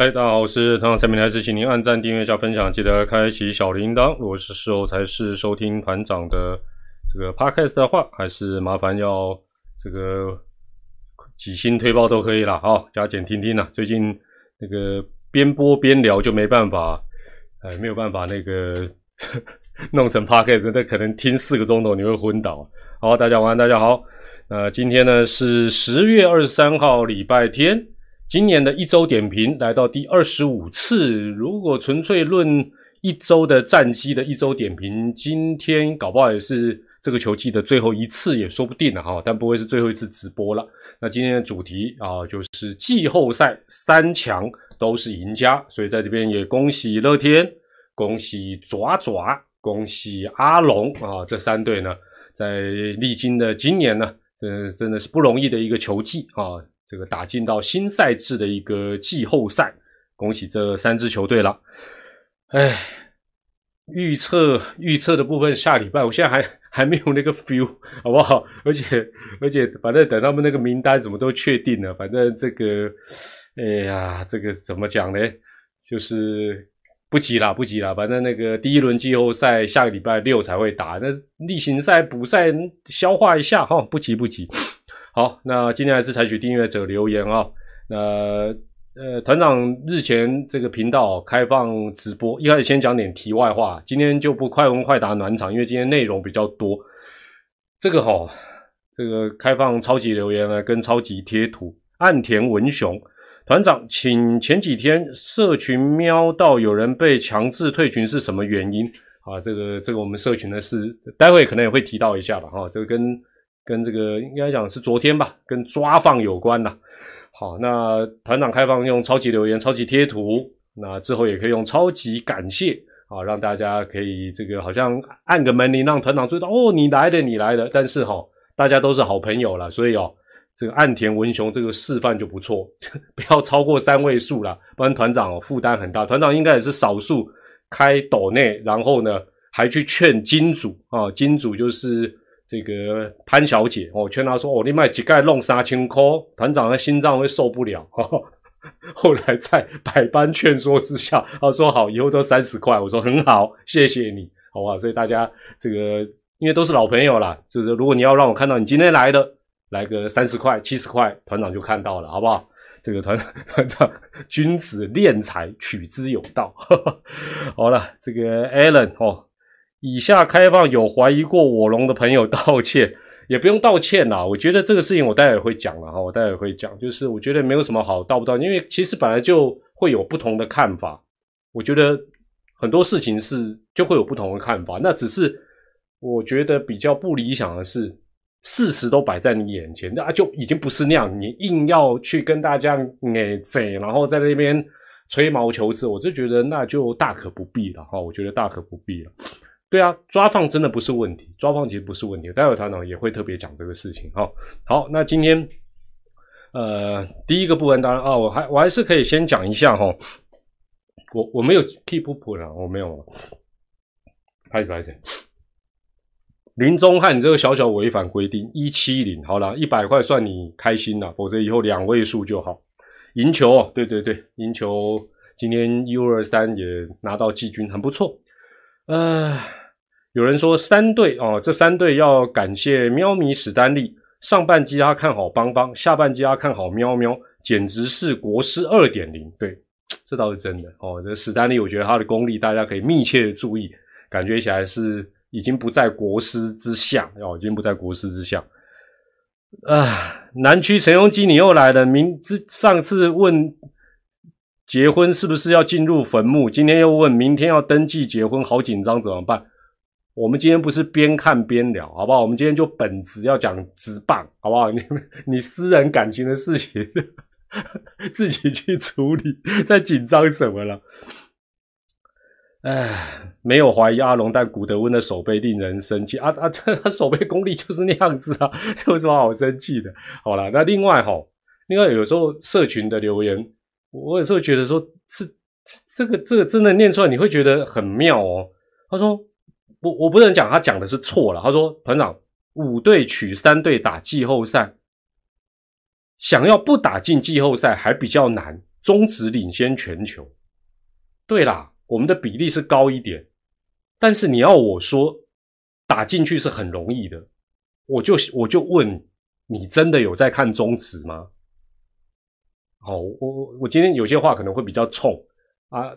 嗨，大家好，我是团长蔡明，还是请您按赞、订阅加分享，记得开启小铃铛。如果是事后才是收听团长的这个 podcast 的话，还是麻烦要这个几星推报都可以了哈，加减听听啦。最近那个边播边聊就没办法，哎，没有办法那个 弄成 podcast，那可能听四个钟头你会昏倒。好，大家晚安，大家好。那今天呢是十月二十三号，礼拜天。今年的一周点评来到第二十五次。如果纯粹论一周的战绩的一周点评，今天搞不好也是这个球季的最后一次，也说不定了哈。但不会是最后一次直播了。那今天的主题啊，就是季后赛三强都是赢家，所以在这边也恭喜乐天，恭喜爪爪，恭喜阿龙啊！这三队呢，在历经的今年呢，真真的是不容易的一个球季啊。这个打进到新赛制的一个季后赛，恭喜这三支球队了。哎，预测预测的部分，下礼拜我现在还还没有那个 feel，好不好？而且而且，反正等他们那个名单怎么都确定了，反正这个，哎呀，这个怎么讲呢？就是不急了，不急了。反正那个第一轮季后赛下个礼拜六才会打，那例行赛补赛消化一下哈，不急不急。好，那今天还是采取订阅者留言啊。那呃，团长日前这个频道开放直播，一开始先讲点题外话，今天就不快问快答暖场，因为今天内容比较多。这个哈，这个开放超级留言呢，跟超级贴图。岸田文雄团长，请前几天社群瞄到有人被强制退群是什么原因啊？这个这个我们社群的是，待会可能也会提到一下吧。哈，这个跟。跟这个应该讲是昨天吧，跟抓放有关的。好，那团长开放用超级留言、超级贴图，那之后也可以用超级感谢啊，让大家可以这个好像按个门铃，让团长知道哦，你来的，你来的。但是哈，大家都是好朋友了，所以哦，这个岸田文雄这个示范就不错，不要超过三位数了，不然团长哦负担很大。团长应该也是少数开斗内，然后呢还去劝金主啊，金主就是。这个潘小姐，我劝她说：“哦，你买几盖弄三千块，团长的心脏会受不了。”后来在百般劝说之下，她说：“好，以后都三十块。”我说：“很好，谢谢你，好不好？”所以大家这个因为都是老朋友啦，就是如果你要让我看到你今天来的，来个三十块、七十块，团长就看到了，好不好？这个团 团长君子敛财，取之有道。好了，这个 Allen 哦。以下开放有怀疑过我龙的朋友道歉，也不用道歉啦。我觉得这个事情我待会会讲了哈，我待会会讲，就是我觉得没有什么好道不道，因为其实本来就会有不同的看法。我觉得很多事情是就会有不同的看法，那只是我觉得比较不理想的是，事实都摆在你眼前，那就已经不是那样，你硬要去跟大家哎贼，然后在那边吹毛求疵，我就觉得那就大可不必了哈。我觉得大可不必了。对啊，抓放真的不是问题，抓放其实不是问题。待会团长也会特别讲这个事情。好，好，那今天呃第一个部分当然啊，我还我还是可以先讲一下哈。我我没有 keep up 了，我没有。拍始拍始。林中汉，你这个小小违反规定，一七零，好了，一百块算你开心了，否则以后两位数就好。赢球，对对对，赢球，今天 U 二三也拿到季军，很不错。呃，有人说三队哦，这三队要感谢喵咪史丹利。上半季他看好邦邦，下半季他看好喵喵，简直是国师二点零。对，这倒是真的哦。这史丹利，我觉得他的功力大家可以密切的注意，感觉起来是已经不在国师之下哦，已经不在国师之下。啊，南区陈永基，你又来了。明之上次问。结婚是不是要进入坟墓？今天又问，明天要登记结婚，好紧张，怎么办？我们今天不是边看边聊，好不好？我们今天就本职要讲直棒，好不好？你你私人感情的事情 自己去处理，在紧张什么了？哎，没有怀疑阿龙，但古德温的手背令人生气啊啊！这 他手背功力就是那样子啊，有什么好生气的？好了，那另外哈，另外有时候社群的留言。我有时候觉得说，是这个这个真的念出来，你会觉得很妙哦。他说，我我不能讲他讲的是错了。他说，团长五队取三队打季后赛，想要不打进季后赛还比较难，中职领先全球。对啦，我们的比例是高一点，但是你要我说打进去是很容易的，我就我就问你，真的有在看中职吗？好，我我我今天有些话可能会比较冲啊，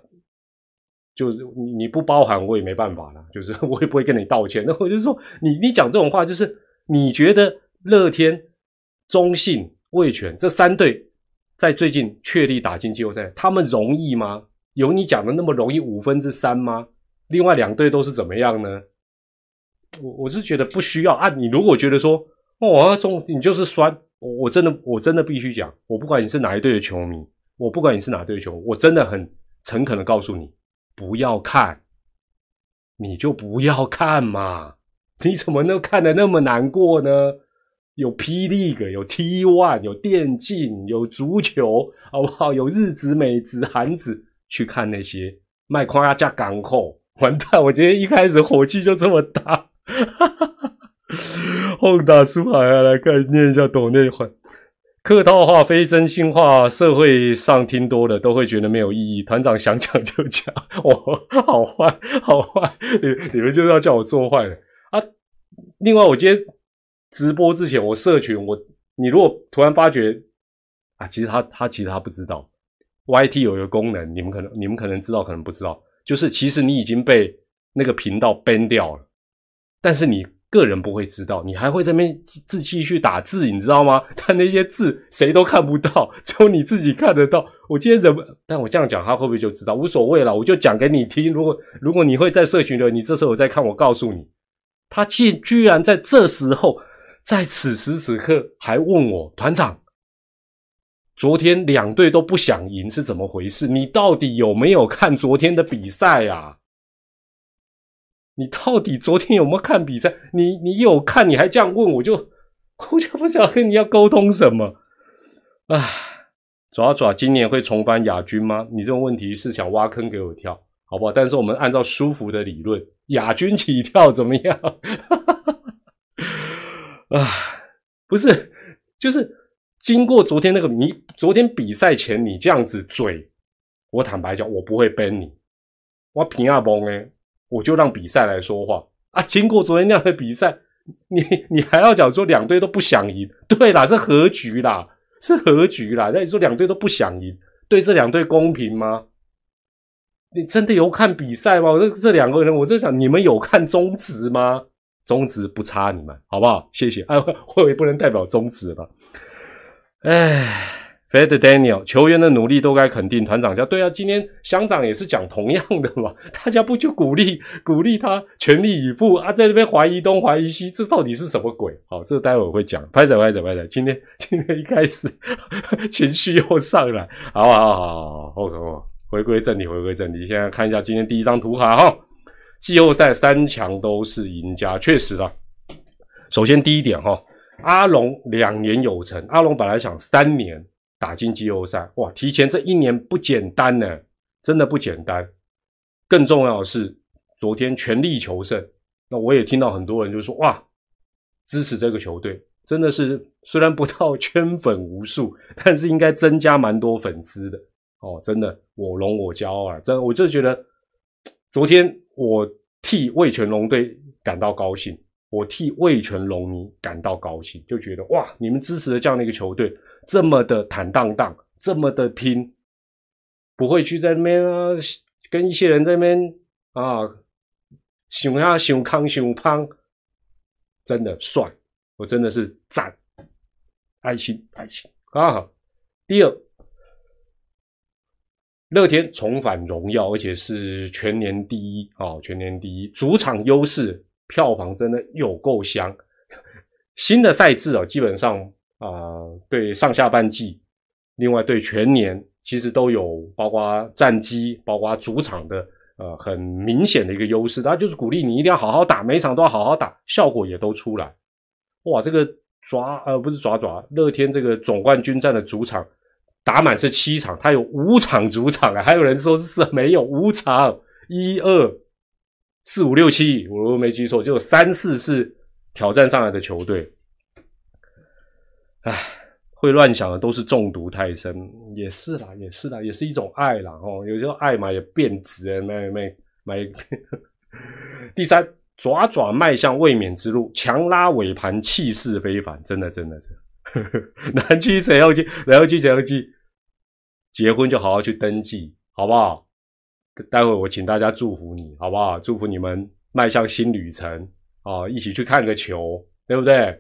就是你你不包含我也没办法了，就是我也不会跟你道歉。那我就说你你讲这种话，就是你觉得乐天、中信、味全这三队在最近确立打进季后赛，他们容易吗？有你讲的那么容易五分之三吗？另外两队都是怎么样呢？我我是觉得不需要啊。你如果觉得说哦中你就是酸。我真的，我真的必须讲，我不管你是哪一队的球迷，我不管你是哪队的球，我真的很诚恳的告诉你，不要看，你就不要看嘛，你怎么能看的那么难过呢？有霹雳个，有 T One，有电竞，有足球，好不好？有日子、美子、韩子，去看那些卖框架加港口，完蛋！我今天一开始火气就这么大。轰打书海啊，来看念一下抖内环。客套话、非真心话，社会上听多了都会觉得没有意义。团长想讲就讲，我好坏好坏，你你们就是要叫我做坏的啊！另外，我今天直播之前，我社群我，你如果突然发觉啊，其实他他其实他不知道，YT 有一个功能，你们可能你们可能知道，可能不知道，就是其实你已经被那个频道 ban 掉了，但是你。个人不会知道，你还会在那边自继续打字，你知道吗？他那些字谁都看不到，只有你自己看得到。我今天怎么？但我这样讲，他会不会就知道？无所谓了，我就讲给你听。如果如果你会在社群的，你这时候在看，我告诉你，他竟居然在这时候，在此时此刻还问我团长，昨天两队都不想赢是怎么回事？你到底有没有看昨天的比赛啊？你到底昨天有没有看比赛？你你有看，你还这样问，我就 我就不晓得跟你要沟通什么。啊，爪爪今年会重返亚军吗？你这种问题是想挖坑给我跳，好不好？但是我们按照舒服的理论，亚军起跳怎么样？啊，不是，就是经过昨天那个，你昨天比赛前你这样子嘴，我坦白讲，我不会 ban 你，我平阿崩诶。我就让比赛来说话啊！经过昨天那样的比赛，你你还要讲说两队都不想赢？对啦，是和局啦，是和局啦。那你说两队都不想赢，对这两队公平吗？你真的有看比赛吗？这这两个人，我在想，你们有看中职吗？中职不差你们，好不好？谢谢。哎，我也不能代表中职吧？哎。Fed Daniel 球员的努力都该肯定，团长叫对啊，今天乡长也是讲同样的嘛，大家不就鼓励鼓励他全力以赴啊，在那边怀疑东怀疑西，这到底是什么鬼？好，这待会我会讲，拍着拍着拍着，今天 今天一开始 情绪又上来，好好好好，OK，回归正题，回归正题，现在看一下今天第一张图卡哈，季后赛三强都是赢家，确实啊，首先第一点哈，阿龙两年有成，阿龙本来想三年。打进季后赛，哇！提前这一年不简单呢，真的不简单。更重要的是，昨天全力求胜。那我也听到很多人就说，哇，支持这个球队，真的是虽然不到圈粉无数，但是应该增加蛮多粉丝的哦。真的，我龙我骄傲啊！真的，我就觉得昨天我替魏全龙队感到高兴，我替魏全龙迷感到高兴，就觉得哇，你们支持的这样的一个球队。这么的坦荡荡，这么的拼，不会去在那边啊，跟一些人在那边啊，想呀想康想胖，真的帅，我真的是赞，爱心爱心啊！第二，乐天重返荣耀，而且是全年第一啊，全年第一，主场优势，票房真的有够香。新的赛制啊，基本上。啊，对上下半季，另外对全年，其实都有包括战绩，包括主场的呃很明显的一个优势。他就是鼓励你一定要好好打，每场都要好好打，效果也都出来。哇，这个爪呃不是爪爪，乐天这个总冠军战的主场打满是七场，他有五场主场啊，还有人说是没有五场，一二四五六七，我如果没记错，就有三四是挑战上来的球队。唉，会乱想的都是中毒太深。也是啦，也是啦，也是一种爱啦。哦，有时候爱嘛也变质，买买买。第三，爪爪迈向卫冕之路，强拉尾盘，气势非凡，真的，真的，真的。南区谁要去？谁要去？谁要去？结婚就好好去登记，好不好？待会我请大家祝福你，好不好？祝福你们迈向新旅程啊！一起去看个球，对不对？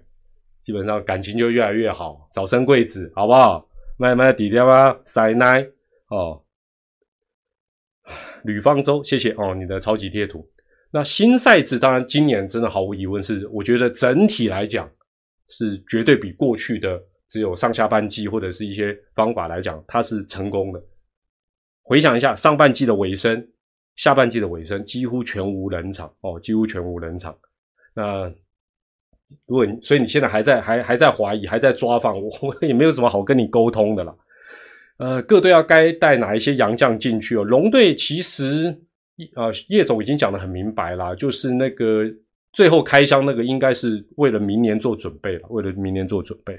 基本上感情就越来越好，早生贵子，好不好？慢慢底掉啊，塞奶哦。吕方舟，谢谢哦，你的超级贴图。那新赛制，当然今年真的毫无疑问是，我觉得整体来讲是绝对比过去的只有上下半季或者是一些方法来讲，它是成功的。回想一下上半季的尾声，下半季的尾声几乎全无人场哦，几乎全无人场。那如果你所以你现在还在还还在怀疑，还在抓放，我我也没有什么好跟你沟通的了。呃，各队要该带哪一些洋将进去哦？龙队其实。啊，叶总已经讲的很明白啦，就是那个最后开箱那个，应该是为了明年做准备了，为了明年做准备。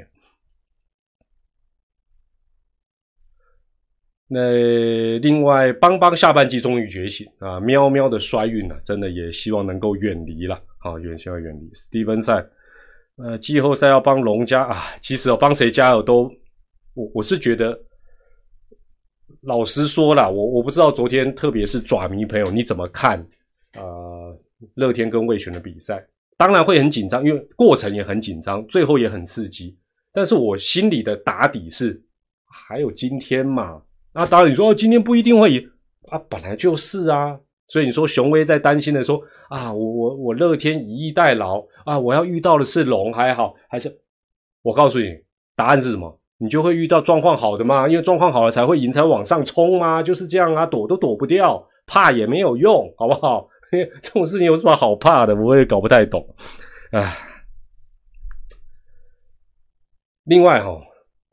那另外，邦邦下半季终于觉醒啊，喵喵的衰运呢，真的也希望能够远离了啊，远希望远离。斯蒂芬赛，呃，季后赛要帮龙家啊，其实哦，帮谁加油都，我我是觉得。老实说了，我我不知道昨天，特别是爪迷朋友你怎么看？呃，乐天跟魏权的比赛，当然会很紧张，因为过程也很紧张，最后也很刺激。但是我心里的打底是，还有今天嘛？那当然你说今天不一定会赢啊，本来就是啊。所以你说雄威在担心的说啊，我我我乐天以逸待劳啊，我要遇到的是龙还好还是？我告诉你，答案是什么？你就会遇到状况好的嘛，因为状况好了才会赢，才往上冲嘛，就是这样啊，躲都躲不掉，怕也没有用，好不好？这种事情有什么好怕的？我也搞不太懂，唉。另外哈，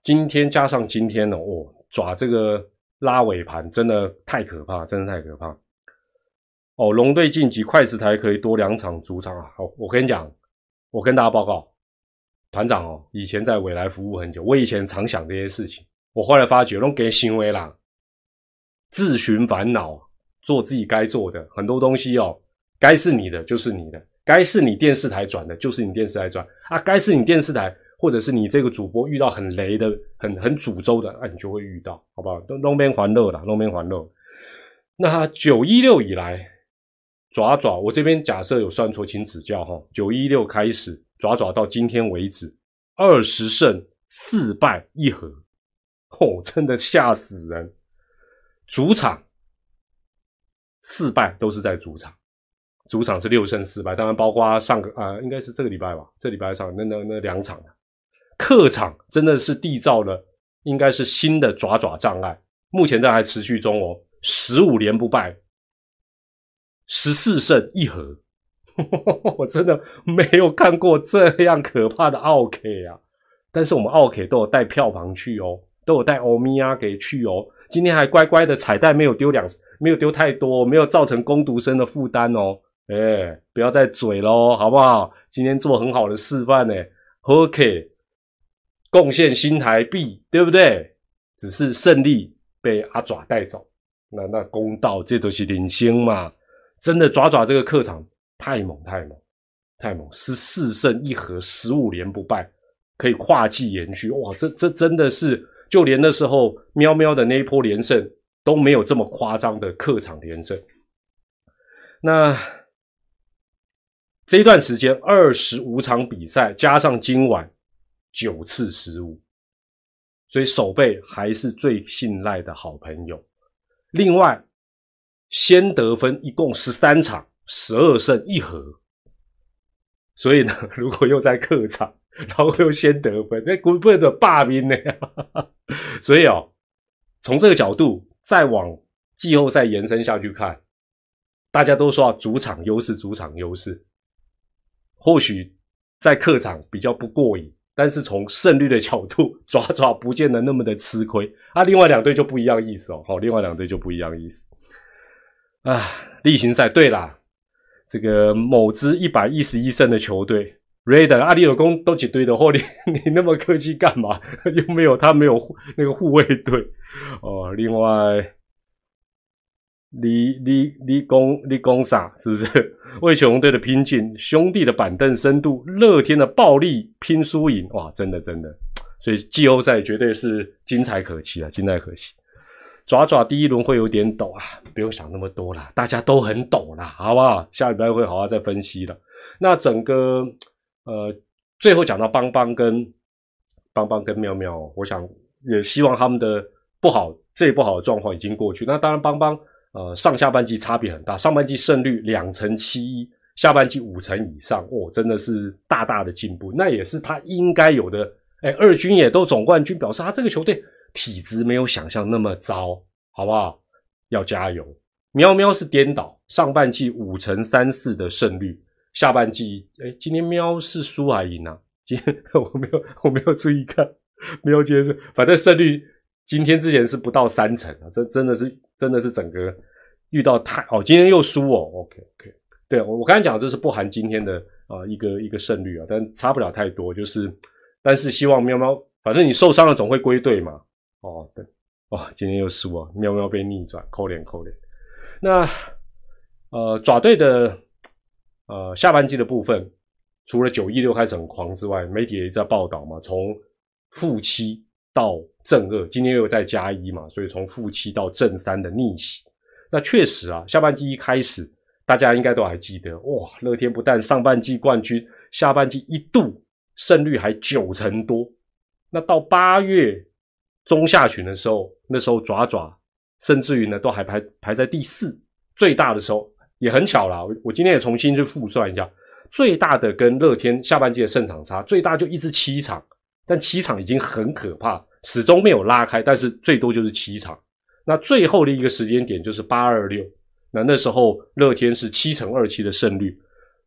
今天加上今天呢，哦，抓这个拉尾盘真的太可怕，真的太可怕。哦，龙队晋级，快石台可以多两场主场啊。好，我跟你讲，我跟大家报告。团长哦，以前在未来服务很久，我以前常想这些事情。我后来发觉，弄给行为啦，自寻烦恼，做自己该做的很多东西哦。该是你的就是你的，该是你电视台转的就是你电视台转啊。该是你电视台或者是你这个主播遇到很雷的、很很诅咒的，啊，你就会遇到，好不好？都弄边还乐啦，弄边还乐。那九一六以来，爪爪，我这边假设有算错，请指教哈。九一六开始。爪爪到今天为止，二十胜四败一和，哦，真的吓死人！主场四败都是在主场，主场是六胜四败，当然包括上个啊，应该是这个礼拜吧，这礼拜上那那那两场客场真的是缔造了应该是新的爪爪障碍，目前在还持续中哦，十五连不败，十四胜一和。我真的没有看过这样可怕的奥 K 啊！但是我们奥 K 都有带票房去哦，都有带欧米亚给去哦。今天还乖乖的彩蛋没有丢两，没有丢太多，没有造成攻读生的负担哦。哎，不要再嘴喽，好不好？今天做很好的示范呢。OK，贡献新台币，对不对？只是胜利被阿爪带走，那那公道这都是领先嘛。真的爪爪这个客场。太猛太猛太猛！十四胜一和，十五连不败，可以跨季延续。哇，这这真的是，就连那时候喵喵的那一波连胜都没有这么夸张的客场连胜。那这一段时间二十五场比赛，加上今晚九次失误，所以守备还是最信赖的好朋友。另外，先得分一共十三场。十二胜一和，所以呢，如果又在客场，然后又先得分，那不会的霸兵呢？所以哦，从这个角度再往季后赛延伸下去看，大家都说主场优势，主场优势，或许在客场比较不过瘾，但是从胜率的角度，抓抓不见得那么的吃亏。啊，另外两队就不一样意思哦，好，另外两队就不一样意思啊。例行赛，对啦。这个某支一百一十一胜的球队 r a d e r 阿里有攻都几堆的货，你 你那么客气干嘛？又没有他没有那个护卫队哦。另外，你你你攻你攻啥？是不是？为球队的拼劲，兄弟的板凳深度，乐天的暴力拼输赢，哇，真的真的。所以季后赛绝对是精彩可期啊，精彩可期。爪爪第一轮会有点抖啊，不用想那么多啦，大家都很抖啦，好不好？下礼拜会好好再分析的。那整个呃，最后讲到邦邦跟邦邦跟妙妙，我想也希望他们的不好最不好的状况已经过去。那当然，邦邦呃上下半季差别很大，上半季胜率两成七一，下半季五成以上，哦，真的是大大的进步。那也是他应该有的。哎，二军也都总冠军，表示他这个球队。体质没有想象那么糟，好不好？要加油。喵喵是颠倒，上半季五成三四的胜率，下半季哎，今天喵是输还赢啊？今天 我没有我没有注意看，没有解释。反正胜率今天之前是不到三成啊，这真的是真的是整个遇到太哦，今天又输哦。OK OK，对我我刚才讲的就是不含今天的啊一个一个胜率啊，但差不了太多，就是但是希望喵喵，反正你受伤了总会归队嘛。哦，对，哦，今天又输啊！喵喵被逆转，扣脸扣脸。那呃，爪队的呃下半季的部分，除了九一六开始很狂之外，媒体也在报道嘛，从负七到正二，今天又在加一嘛，所以从负七到正三的逆袭。那确实啊，下半季一开始，大家应该都还记得，哇，乐天不但上半季冠军，下半季一度胜率还九成多。那到八月。中下旬的时候，那时候爪爪甚至于呢都还排排在第四，最大的时候也很巧啦。我我今天也重新去复算一下，最大的跟乐天下半季的胜场差最大就一支七场，但七场已经很可怕，始终没有拉开，但是最多就是七场。那最后的一个时间点就是八二六，那那时候乐天是七成二七的胜率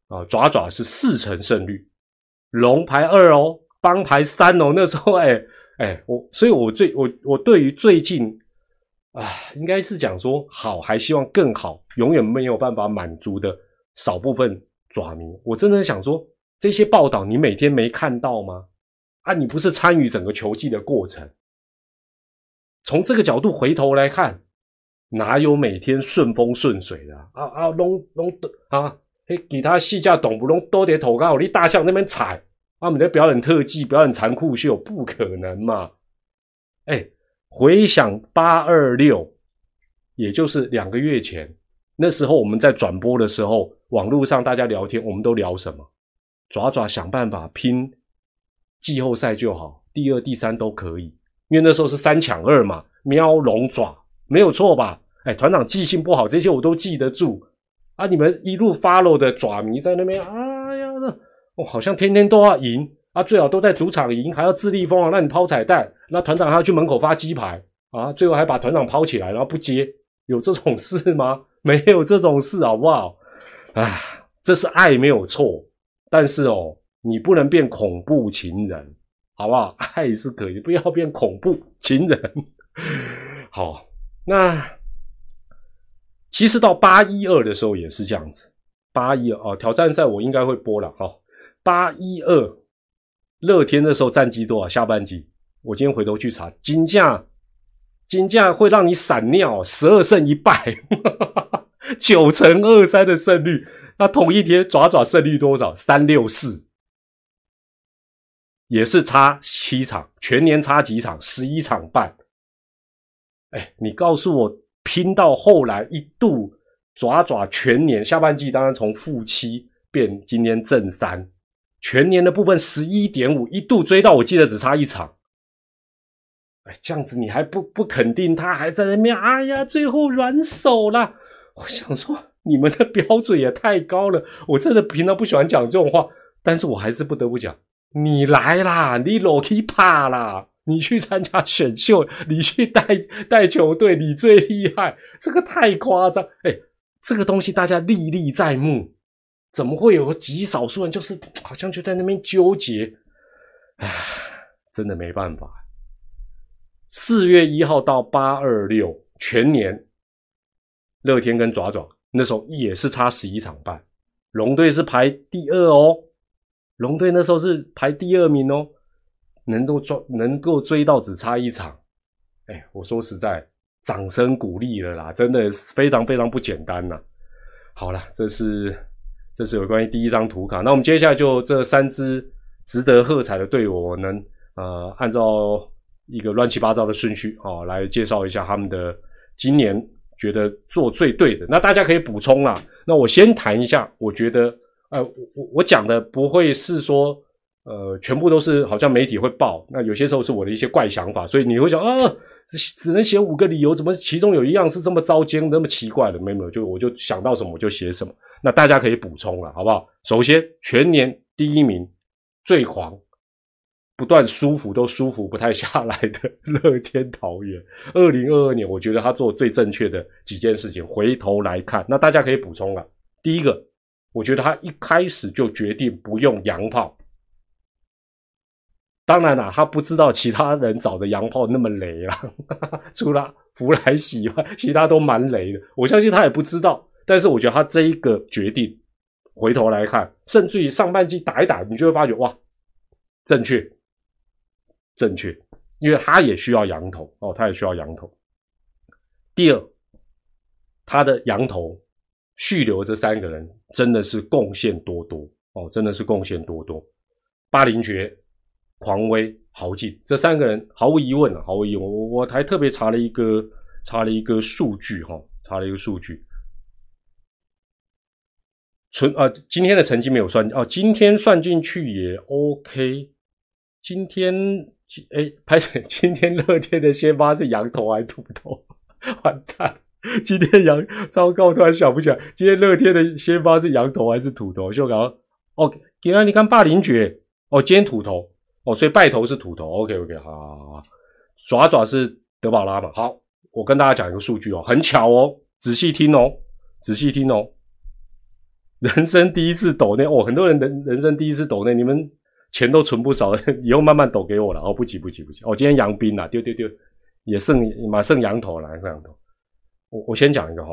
啊，爪爪是四成胜率，龙排二哦，帮排三哦，那时候哎。哎，我所以，我最我我对于最近啊，应该是讲说好，还希望更好，永远没有办法满足的少部分爪迷，我真的想说，这些报道你每天没看到吗？啊，你不是参与整个球季的过程？从这个角度回头来看，哪有每天顺风顺水的啊啊，弄弄的啊，嘿，给他戏价懂不弄多点头高，你大象那边踩。他们在表演特技、表演残酷秀，不可能嘛？哎，回想八二六，也就是两个月前，那时候我们在转播的时候，网络上大家聊天，我们都聊什么？爪爪想办法拼季后赛就好，第二、第三都可以，因为那时候是三抢二嘛，喵龙爪没有错吧？哎，团长记性不好，这些我都记得住啊！你们一路 follow 的爪迷在那边，啊。哦，好像天天都要赢啊，最好都在主场赢，还要自立风啊，让你抛彩蛋，那团长还要去门口发鸡排啊，最后还把团长抛起来，然后不接，有这种事吗？没有这种事，好不好？啊，这是爱没有错，但是哦，你不能变恐怖情人，好不好？爱是可以，不要变恐怖情人。好，那其实到八一二的时候也是这样子，八一二哦，挑战赛我应该会播了哈。八一二，乐天那时候战绩多少？下半季，我今天回头去查，金价，金价会让你闪尿，十二胜一败，九成二三的胜率。那同一天爪爪胜率多少？三六四，也是差七场，全年差几场？十一场半。哎，你告诉我，拼到后来一度爪爪全年下半季，当然从负七变今天正三。全年的部分十一点五，一度追到，我记得只差一场。哎，这样子你还不不肯定他还在那边？哎呀，最后软手了。我想说，你们的标准也太高了。我真的平常不喜欢讲这种话，但是我还是不得不讲。你来啦，你裸体怕啦，你去参加选秀，你去带带球队，你最厉害。这个太夸张。哎，这个东西大家历历在目。怎么会有个极少数人，就是 好像就在那边纠结，唉，真的没办法。四月一号到八二六全年，乐天跟爪爪那时候也是差十一场半，龙队是排第二哦，龙队那时候是排第二名哦，能够追能够追到只差一场。哎，我说实在，掌声鼓励了啦，真的非常非常不简单呐。好了，这是这是有关于第一张图卡。那我们接下来就这三支值得喝彩的队伍，我能呃按照一个乱七八糟的顺序哦来介绍一下他们的今年觉得做最对的。那大家可以补充啦。那我先谈一下，我觉得呃我我讲的不会是说呃全部都是好像媒体会报，那有些时候是我的一些怪想法，所以你会想啊。只能写五个理由，怎么其中有一样是这么糟践、那么奇怪的？没有，就我就想到什么我就写什么。那大家可以补充了，好不好？首先，全年第一名最狂，不断舒服都舒服不太下来的乐天桃园，二零二二年，我觉得他做最正确的几件事情。回头来看，那大家可以补充了。第一个，我觉得他一开始就决定不用洋炮。当然啦，他不知道其他人找的洋炮那么雷啊，除了弗莱喜外，其他都蛮雷的。我相信他也不知道，但是我觉得他这一个决定，回头来看，甚至于上半季打一打，你就会发觉哇，正确，正确，因为他也需要羊头哦，他也需要羊头。第二，他的羊头续留这三个人真的是贡献多多哦，真的是贡献多多。巴林爵。狂威、豪进这三个人毫无疑问啊，毫无疑问。我我还特别查了一个查了一个数据哈，查了一个数据。纯啊，今天的成绩没有算哦，今天算进去也 OK。今天哎，拍成 今天乐天的先发是羊头还是土头？完蛋！今天羊糟糕，突然想不起来，今天乐天的先发是羊头还是土头？就搞哦，给啊，你看霸凌爵哦，今天土头。哦，所以拜头是土头，OK OK，好，好，好，爪爪是德宝拉嘛？好，我跟大家讲一个数据哦，很巧哦，仔细听哦，仔细听哦，人生第一次抖内哦，很多人人人生第一次抖内，你们钱都存不少，以后慢慢抖给我了哦，不急不急不急，哦，今天杨斌啊，丢丢丢，也剩马剩羊头了，剩羊头，我我先讲一个哈，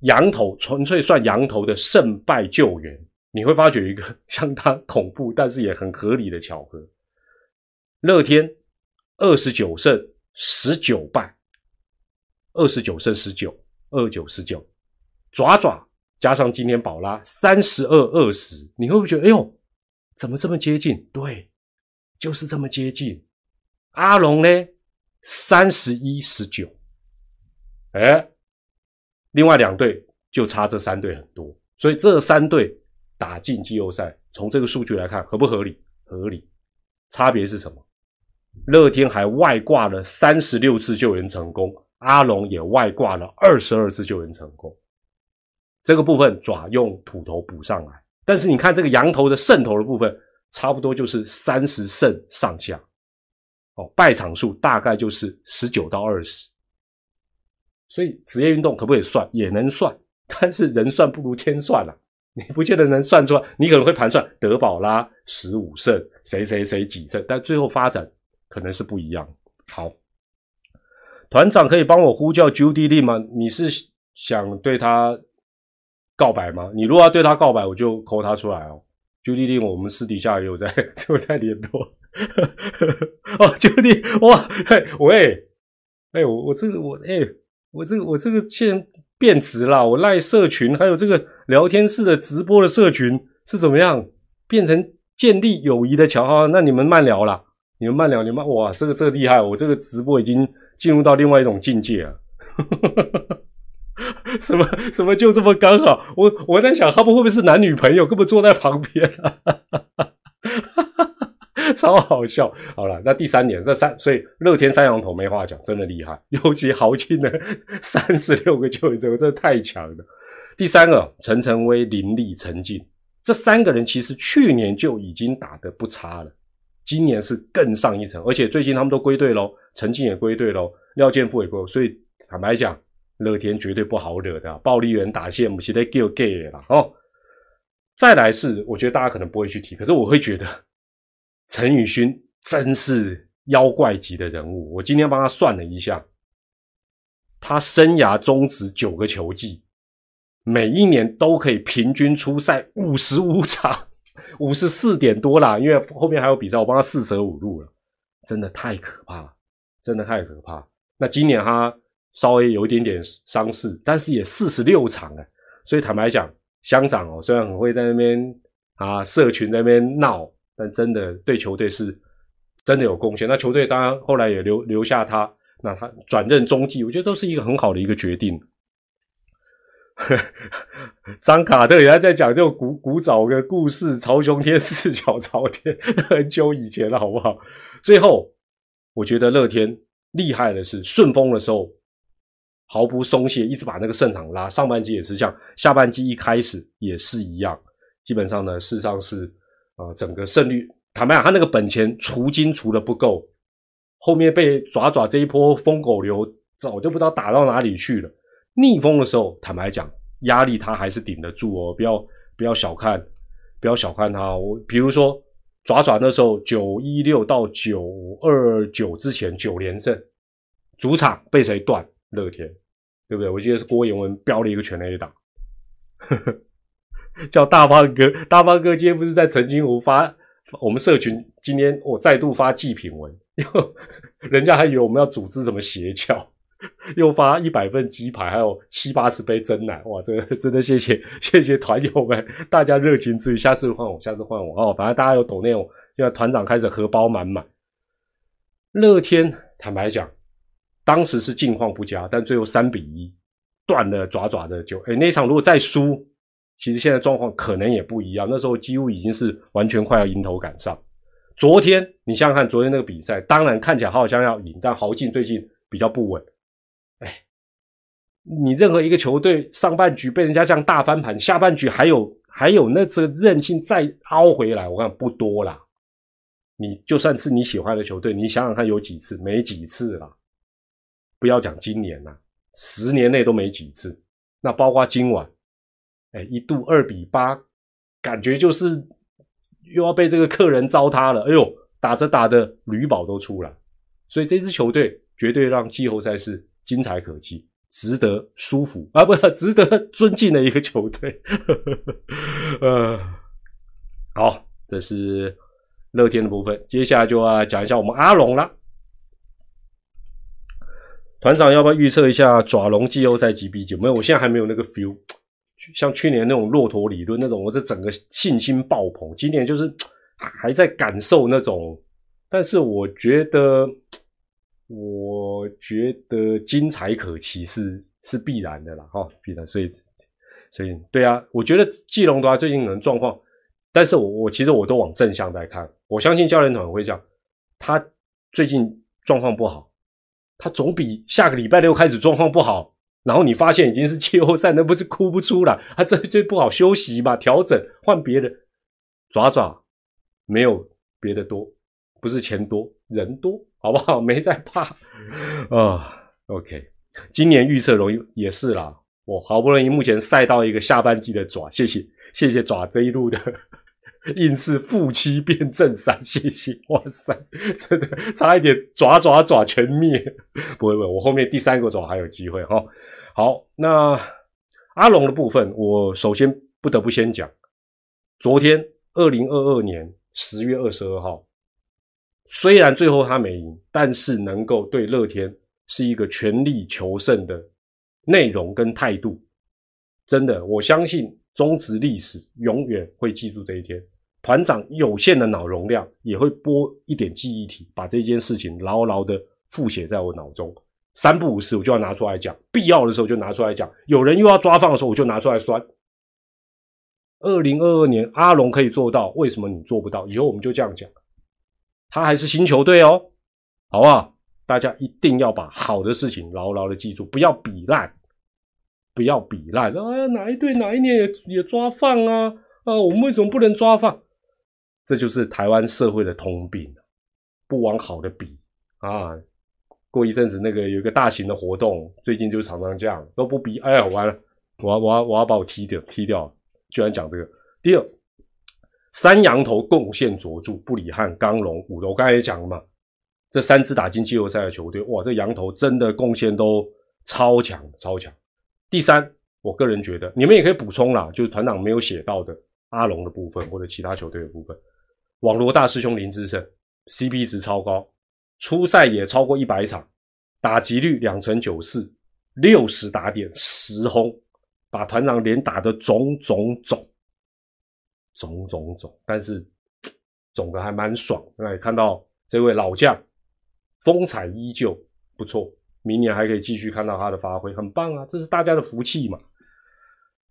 羊头纯粹算羊头的胜败救援。你会发觉一个 相当恐怖，但是也很合理的巧合。乐天二十九胜十九败，二十九胜十九，二九十九。爪爪加上今天宝拉三十二二十，你会不会觉得，哎呦，怎么这么接近？对，就是这么接近。阿龙呢，三十一十九。哎，另外两队就差这三队很多，所以这三队。打进季后赛，从这个数据来看，合不合理？合理。差别是什么？乐天还外挂了三十六次救援成功，阿龙也外挂了二十二次救援成功。这个部分爪用土头补上来，但是你看这个羊头的胜头的部分，差不多就是三十胜上下。哦，败场数大概就是十九到二十。所以职业运动可不可以算？也能算，但是人算不如天算了。你不见得能算出来，你可能会盘算德保拉十五胜，谁谁谁几胜，但最后发展可能是不一样。好，团长可以帮我呼叫 Judy 吗？你是想对他告白吗？你如果要对他告白，我就 call 他出来哦。Judy 我们私底下也有在 有在联络。哦，Judy，哇，嘿喂，哎，我我这个我哎，我这个我这个现。变质了，我赖社群，还有这个聊天室的直播的社群是怎么样变成建立友谊的桥哈？那你们慢聊了，你们慢聊，你们哇，这个这个厉害，我这个直播已经进入到另外一种境界了。什么什么就这么刚好？我我在想，他们会不会是男女朋友，根本坐在旁边？超好笑！好了，那第三点，这三所以乐天三羊头没话讲，真的厉害，尤其豪进的三十六个救援者，真的太强了。第三个，陈晨威、林立、陈进，这三个人其实去年就已经打得不差了，今年是更上一层，而且最近他们都归队喽，陈进也归队喽，廖建富也归，所以坦白讲，乐天绝对不好惹的，暴力员打线，我们现在 get get 了哦。再来是，我觉得大家可能不会去提，可是我会觉得。陈宇勋真是妖怪级的人物，我今天帮他算了一下，他生涯终止九个球季，每一年都可以平均出赛五十五场，五十四点多啦，因为后面还有比赛，我帮他四舍五入了，真的太可怕了，真的太可怕。那今年他稍微有一点点伤势，但是也四十六场了，所以坦白讲，乡长哦，虽然很会在那边啊，社群那边闹，但真的对球队是真的有贡献。那球队当然后来也留留下他，那他转任中继，我觉得都是一个很好的一个决定。张卡特也在讲这种古古早的故事，朝雄天四脚朝天，很久以前了，好不好？最后，我觉得乐天厉害的是顺风的时候毫不松懈，一直把那个胜场拉。上半季也是这样，下半季一开始也是一样。基本上呢，事实上是呃，整个胜率，坦白讲，他那个本钱除金除的不够，后面被爪爪这一波疯狗流，早就不知道打到哪里去了。逆风的时候，坦白讲，压力他还是顶得住哦。不要不要小看，不要小看他。我比如说爪爪那时候九一六到九二九之前九连胜，主场被谁断？乐天，对不对？我记得是郭彦文飙了一个全垒打，叫大胖哥。大胖哥今天不是在澄清湖发我们社群？今天我再度发祭品文，人家还以为我们要组织什么邪教。又发一百份鸡排，还有七八十杯真奶，哇！这个真的谢谢谢谢团友们，大家热情之余，下次换我，下次换我哦。反正大家有懂那种，现在团长开始荷包满满。乐天坦白讲，当时是境况不佳，但最后三比一断了爪爪的就，哎，那场如果再输，其实现在状况可能也不一样。那时候几乎已经是完全快要迎头赶上。昨天你想想看，昨天那个比赛，当然看起来好像要赢，但豪进最近比较不稳。哎，你任何一个球队上半局被人家这样大翻盘，下半局还有还有那这个韧性再凹回来，我看不多啦。你就算是你喜欢的球队，你想想看有几次？没几次啦。不要讲今年啦，十年内都没几次。那包括今晚，哎，一度二比八，感觉就是又要被这个客人糟蹋了。哎呦，打着打着吕宝都出来，所以这支球队绝对让季后赛是。精彩可期，值得舒服啊，不是，值得尊敬的一个球队。呃，好，这是乐天的部分，接下来就要讲一下我们阿龙了。团长要不要预测一下爪龙季后赛几比九？没有，我现在还没有那个 feel，像去年那种骆驼理论那种，我这整个信心爆棚。今年就是 还在感受那种，但是我觉得。我觉得精彩可期是是必然的啦，哈，必然。所以，所以对啊，我觉得季龙的话最近可能状况，但是我我其实我都往正向在看。我相信教练团会讲，他最近状况不好，他总比下个礼拜六开始状况不好，然后你发现已经是季后赛，那不是哭不出来？他这这不好休息嘛，调整换别的，爪爪没有别的多，不是钱多人多。好不好？没在怕啊。OK，今年预测容易也是啦。我好不容易目前赛到一个下半季的爪，谢谢谢谢爪这一路的硬是负七变正三，谢谢哇塞，真的差一点爪爪爪全灭。不会不会，我后面第三个爪还有机会哈。好，那阿龙的部分，我首先不得不先讲，昨天二零二二年十月二十二号。虽然最后他没赢，但是能够对乐天是一个全力求胜的内容跟态度，真的，我相信中职历史永远会记住这一天。团长有限的脑容量也会拨一点记忆体，把这件事情牢牢的复写在我脑中。三不五时我就要拿出来讲，必要的时候就拿出来讲。有人又要抓放的时候，我就拿出来酸。二零二二年阿龙可以做到，为什么你做不到？以后我们就这样讲。他还是新球队哦，好不好？大家一定要把好的事情牢牢的记住，不要比烂，不要比烂。啊，哪一队哪一年也也抓放啊？啊，我们为什么不能抓放？这就是台湾社会的通病，不往好的比啊。过一阵子那个有一个大型的活动，最近就常常这样，都不比。哎呀，完了，我要我要我要把我踢掉踢掉，居然讲这个。第二。三羊头贡献卓著，布里汉、刚龙、五楼，我刚才也讲了嘛，这三支打进季后赛的球队，哇，这羊头真的贡献都超强，超强。第三，我个人觉得，你们也可以补充啦，就是团长没有写到的，阿龙的部分或者其他球队的部分。网罗大师兄林志胜，CP 值超高，初赛也超过一百场，打击率两成九四，六十打点十轰，把团长连打的肿肿肿，肿肿肿，但是肿的还蛮爽。那看到这位老将风采依旧不错，明年还可以继续看到他的发挥，很棒啊！这是大家的福气嘛。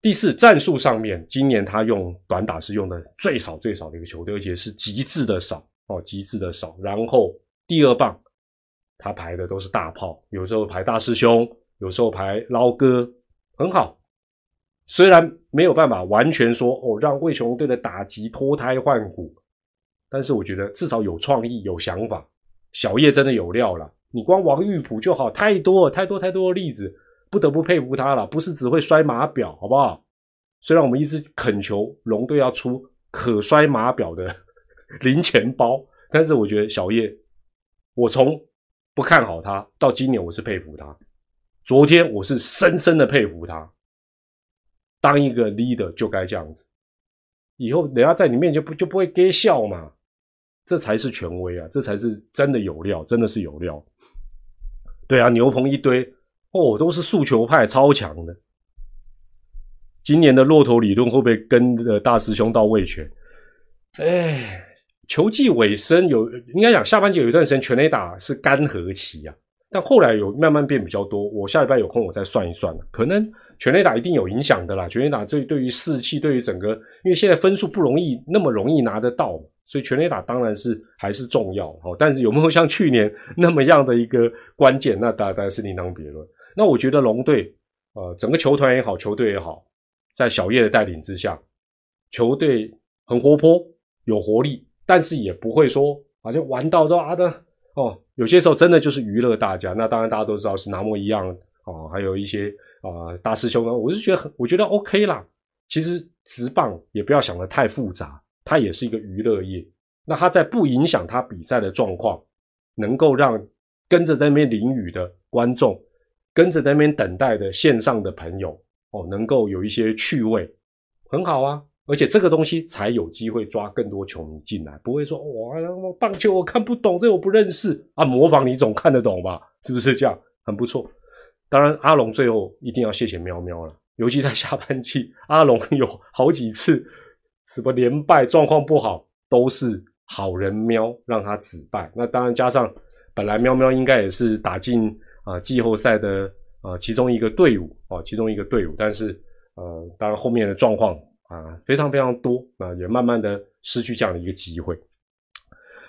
第四，战术上面，今年他用短打是用的最少最少的一个球队，而且是极致的少哦，极致的少。然后第二棒，他排的都是大炮，有时候排大师兄，有时候排捞哥，很好。虽然没有办法完全说哦，让魏雄队的打击脱胎换骨，但是我觉得至少有创意、有想法。小叶真的有料了，你光王玉普就好，太多太多太多的例子。不得不佩服他了，不是只会摔码表，好不好？虽然我们一直恳求龙队要出可摔码表的 零钱包，但是我觉得小叶，我从不看好他到今年，我是佩服他。昨天我是深深的佩服他。当一个 leader 就该这样子，以后人家在你面前不就不会给笑嘛？这才是权威啊，这才是真的有料，真的是有料。对啊，牛棚一堆。哦，都是诉求派，超强的。今年的骆驼理论会不会跟着大师兄到位权？哎，球季尾声有，应该讲下半季有一段时间全垒打是干涸期啊，但后来有慢慢变比较多。我下礼拜有空我再算一算可能全垒打一定有影响的啦。全垒打对对于士气，对于整个，因为现在分数不容易那么容易拿得到，所以全垒打当然是还是重要哦。但是有没有像去年那么样的一个关键，那当然是另当别论。那我觉得龙队，呃，整个球团也好，球队也好，在小叶的带领之下，球队很活泼，有活力，但是也不会说好像玩到都啊的哦。有些时候真的就是娱乐大家。那当然大家都知道是拿莫一样啊，还有一些啊大师兄啊，我是觉得很，我觉得 OK 啦。其实直棒也不要想的太复杂，它也是一个娱乐业。那他在不影响他比赛的状况，能够让跟着那边淋雨的观众。跟着那边等待的线上的朋友哦，能够有一些趣味，很好啊！而且这个东西才有机会抓更多球迷进来，不会说哇，棒球我看不懂，这我不认识啊，模仿你总看得懂吧？是不是这样？很不错。当然，阿龙最后一定要谢谢喵喵了，尤其在下半季，阿龙有好几次什么连败状况不好，都是好人喵让他止败。那当然加上本来喵喵应该也是打进。啊，季后赛的啊，其中一个队伍啊，其中一个队伍，但是呃，当然后面的状况啊，非常非常多啊，也慢慢的失去这样的一个机会。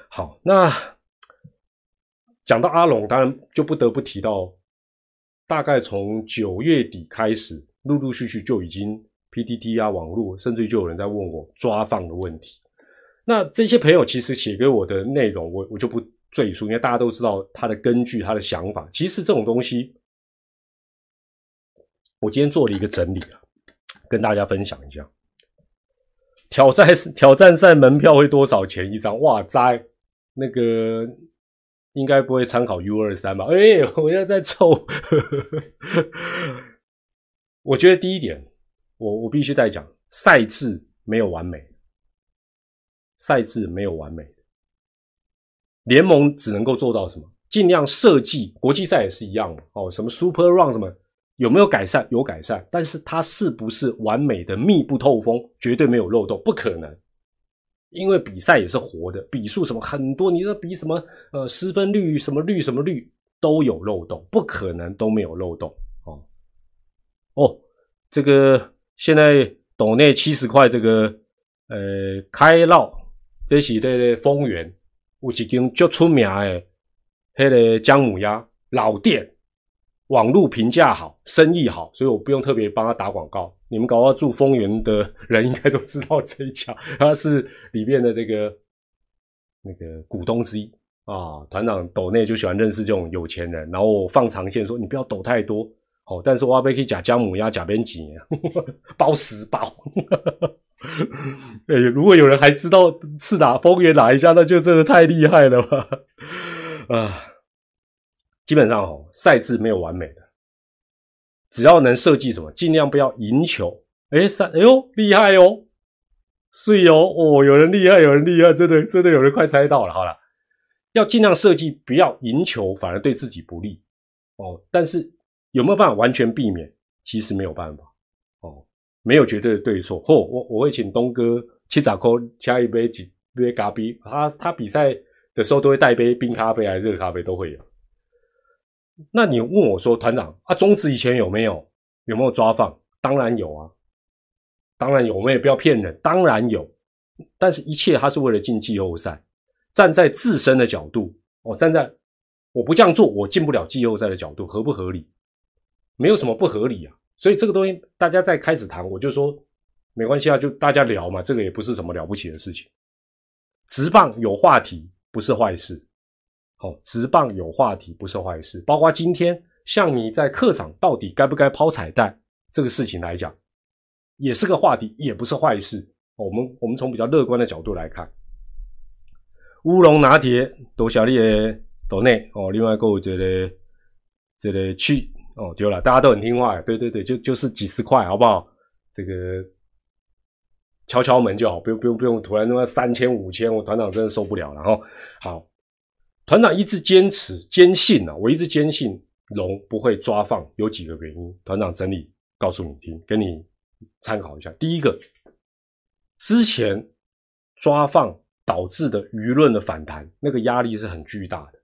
好，那讲到阿龙，当然就不得不提到，大概从九月底开始，陆陆续续就已经 PTT 啊，网络，甚至就有人在问我抓放的问题。那这些朋友其实写给我的内容，我我就不。赘述，因为大家都知道他的根据，他的想法。其实这种东西，我今天做了一个整理啊，跟大家分享一下。挑战挑战赛门票会多少钱一张？哇塞，那个应该不会参考 U 二三吧？哎，我要再凑。我觉得第一点，我我必须再讲，赛制没有完美，赛制没有完美。联盟只能够做到什么？尽量设计，国际赛也是一样的哦。什么 Super Run 什么有没有改善？有改善，但是它是不是完美的密不透风？绝对没有漏洞，不可能。因为比赛也是活的，比数什么很多，你说比什么呃失分率什么率什么率都有漏洞，不可能都没有漏洞哦。哦，这个现在岛内七十块，这个呃开绕这是这个丰源。有一间足出名的，迄个姜母鸭老店，网络评价好，生意好，所以我不用特别帮他打广告。你们搞到住丰原的人应该都知道这一家，他是里面的这个那个股东之一啊。团长抖内就喜欢认识这种有钱人，然后放长线说你不要抖太多，哦，但是我可以假姜母鸭假边几年，包十包。哎，如果有人还知道是哪丰源哪一家，那就真的太厉害了吧！啊，基本上哦，赛制没有完美的，只要能设计什么，尽量不要赢球。哎，三，哎呦，厉害哦！是哦，哦，有人厉害，有人厉害，真的，真的有人快猜到了。好了，要尽量设计不要赢球，反而对自己不利哦。但是有没有办法完全避免？其实没有办法哦，没有绝对的对错。或我我会请东哥七早扣加一杯几杯咖啡，他他比赛的时候都会带一杯冰咖啡还是热咖啡都会有。那你问我说，团长啊，中职以前有没有有没有抓放？当然有啊。当然有，我们也不要骗人。当然有，但是一切他是为了进季后赛。站在自身的角度，哦，站在我不这样做，我进不了季后赛的角度，合不合理？没有什么不合理啊。所以这个东西大家在开始谈，我就说没关系啊，就大家聊嘛，这个也不是什么了不起的事情。直棒有话题不是坏事，好，直棒有话题不是坏事。包括今天像你在客场到底该不该抛彩带这个事情来讲。也是个话题，也不是坏事。我们我们从比较乐观的角度来看，乌龙拿铁多小丽的岛内哦，另外一个我觉得这个去哦丢了，大家都很听话，对对对，就就是几十块，好不好？这个敲敲门就好，不用不用不用，突然那么三千五千，我团长真的受不了了哈。好，团长一直坚持坚信啊，我一直坚信龙不会抓放，有几个原因，团长整理告诉你听，跟你。参考一下，第一个，之前抓放导致的舆论的反弹，那个压力是很巨大的，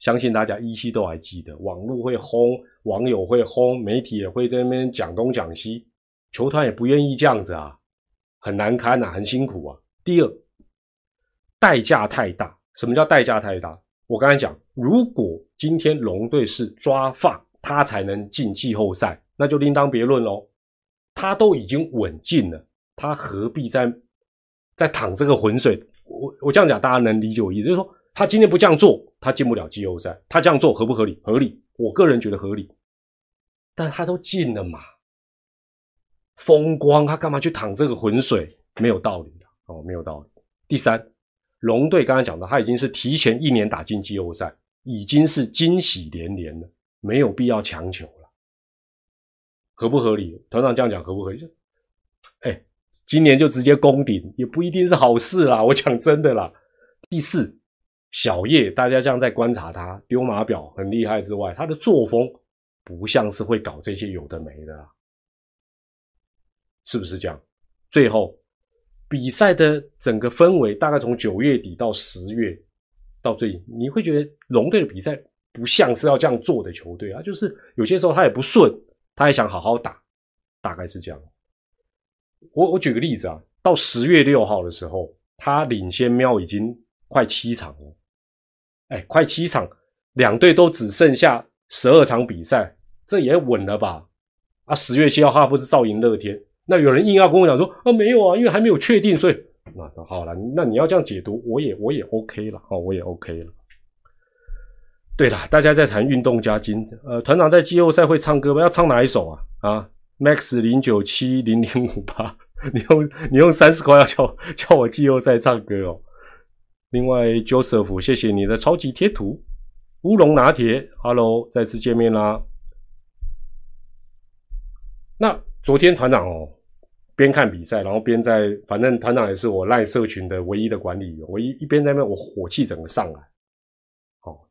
相信大家依稀都还记得，网络会轰，网友会轰，媒体也会在那边讲东讲西，球团也不愿意这样子啊，很难堪呐，很辛苦啊。第二，代价太大，什么叫代价太大？我刚才讲，如果今天龙队是抓放，他才能进季后赛，那就另当别论喽。他都已经稳进了，他何必再再淌这个浑水？我我这样讲，大家能理解我意思，就是说他今天不这样做，他进不了季后赛。他这样做合不合理？合理，我个人觉得合理。但他都进了嘛，风光，他干嘛去淌这个浑水？没有道理的哦，没有道理。第三，龙队刚才讲的，他已经是提前一年打进季后赛，已经是惊喜连连了，没有必要强求了。合不合理？团长这样讲合不合理？哎，今年就直接攻顶也不一定是好事啦。我讲真的啦。第四，小叶，大家这样在观察他丢马表很厉害之外，他的作风不像是会搞这些有的没的，是不是这样？最后，比赛的整个氛围大概从九月底到十月到最，你会觉得龙队的比赛不像是要这样做的球队啊，就是有些时候他也不顺。他也想好好打，大概是这样。我我举个例子啊，到十月六号的时候，他领先喵已经快七场了，哎，快七场，两队都只剩下十二场比赛，这也稳了吧？啊，十月七号他不是照赢乐天？那有人硬要跟我讲说啊，没有啊，因为还没有确定，所以那好了，那你要这样解读，我也我也 OK 了，哦，我也 OK 了。对了，大家在谈运动加金，呃，团长在季后赛会唱歌吗？要唱哪一首啊？啊，Max 零九七零零五八，你用你用三十块要叫叫我季后赛唱歌哦。另外，Joseph，谢谢你的超级贴图，乌龙拿铁，Hello，再次见面啦。那昨天团长哦，边看比赛，然后边在，反正团长也是我赖社群的唯一的管理员，我一一边在那，我火气整个上来。好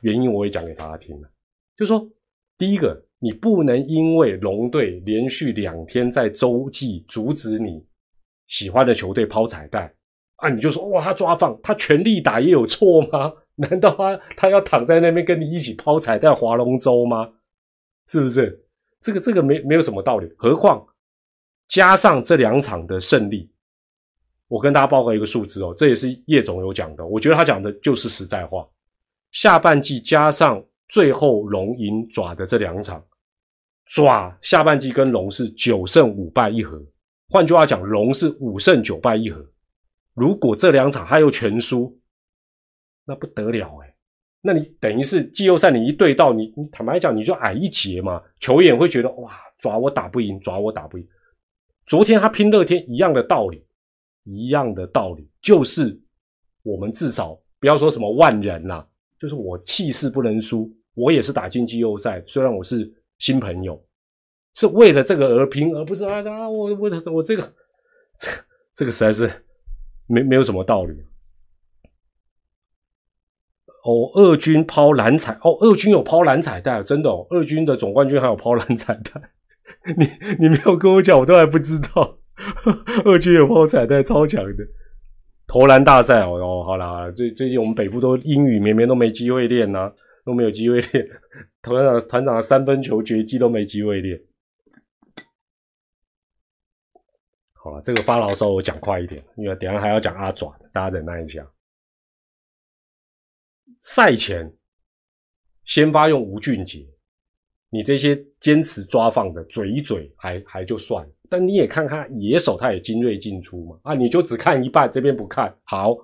原因我也讲给大家听了，就说第一个，你不能因为龙队连续两天在洲际阻止你喜欢的球队抛彩带啊，你就说哇，他抓放，他全力打也有错吗？难道他他要躺在那边跟你一起抛彩带划龙舟吗？是不是？这个这个没没有什么道理。何况加上这两场的胜利，我跟大家报告一个数字哦，这也是叶总有讲的，我觉得他讲的就是实在话。下半季加上最后龙赢爪的这两场，爪下半季跟龙是九胜五败一和，换句话讲，龙是五胜九败一和。如果这两场他又全输，那不得了哎！那你等于是季后赛你一对到你，你坦白讲你就矮一截嘛，球员会觉得哇，爪我打不赢，爪我打不赢。昨天他拼乐天一样的道理，一样的道理，就是我们至少不要说什么万人呐。就是我气势不能输，我也是打进季后赛。虽然我是新朋友，是为了这个而拼，而不是啊啊！我我我这个这个实在是没没有什么道理。哦，二军抛蓝彩哦，二军有抛蓝彩带，真的哦，二军的总冠军还有抛蓝彩带，你 你没有跟我讲，我都还不知道。二军有抛彩带，超强的投篮大赛哦哦，好啦，最最近我们北部都阴雨绵绵，都没机会练呐，都没有机会练。团长团长的三分球绝技都没机会练。好了，这个发牢骚我讲快一点，因为等下还要讲阿爪，大家忍耐一下。赛前先发用吴俊杰，你这些坚持抓放的嘴嘴还还就算，但你也看看野手，他也精锐进出嘛啊，你就只看一半，这边不看好。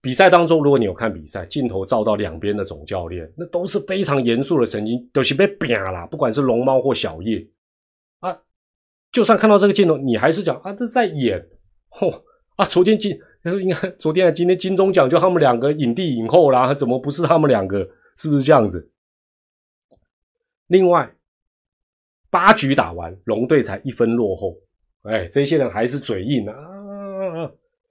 比赛当中，如果你有看比赛，镜头照到两边的总教练，那都是非常严肃的神经，都是被扁了。不管是龙猫或小叶啊，就算看到这个镜头，你还是讲啊，这在演。嚯啊，昨天今。他说：“应该昨天啊、今天金钟奖就他们两个影帝影后啦，怎么不是他们两个？是不是这样子？另外，八局打完，龙队才一分落后。哎，这些人还是嘴硬啊！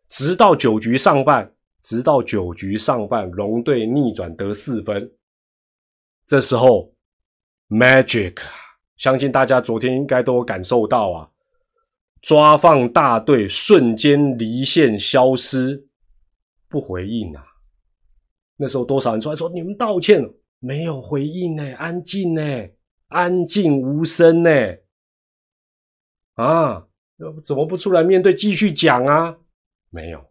直到九局上半，直到九局上半，龙队逆转得四分。这时候，magic，相信大家昨天应该都感受到啊。”抓放大队瞬间离线消失，不回应啊！那时候多少人出来说你们道歉了，没有回应呢，安静呢，安静无声呢。啊，怎么不出来面对继续讲啊？没有，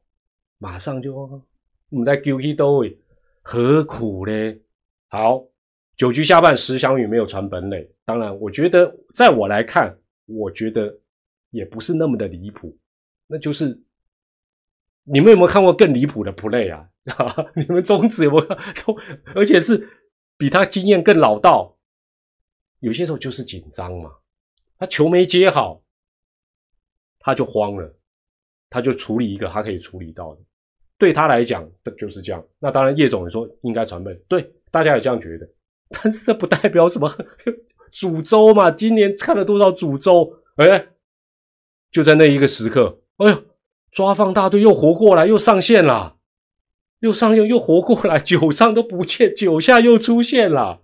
马上就我们在 Q K 都位，何苦呢？好，九局下半，石祥宇没有传本垒。当然，我觉得在我来看，我觉得。也不是那么的离谱，那就是你们有没有看过更离谱的 play 啊？你们中指有没有？都而且是比他经验更老道。有些时候就是紧张嘛，他球没接好，他就慌了，他就处理一个他可以处理到的。对他来讲，就是这样。那当然，叶总也说应该传背，对，大家也这样觉得。但是这不代表什么 诅咒嘛？今年看了多少诅咒？哎。就在那一个时刻，哎呦，抓放大队又活过来，又上线了，又上又又活过来，九上都不见，九下又出现了。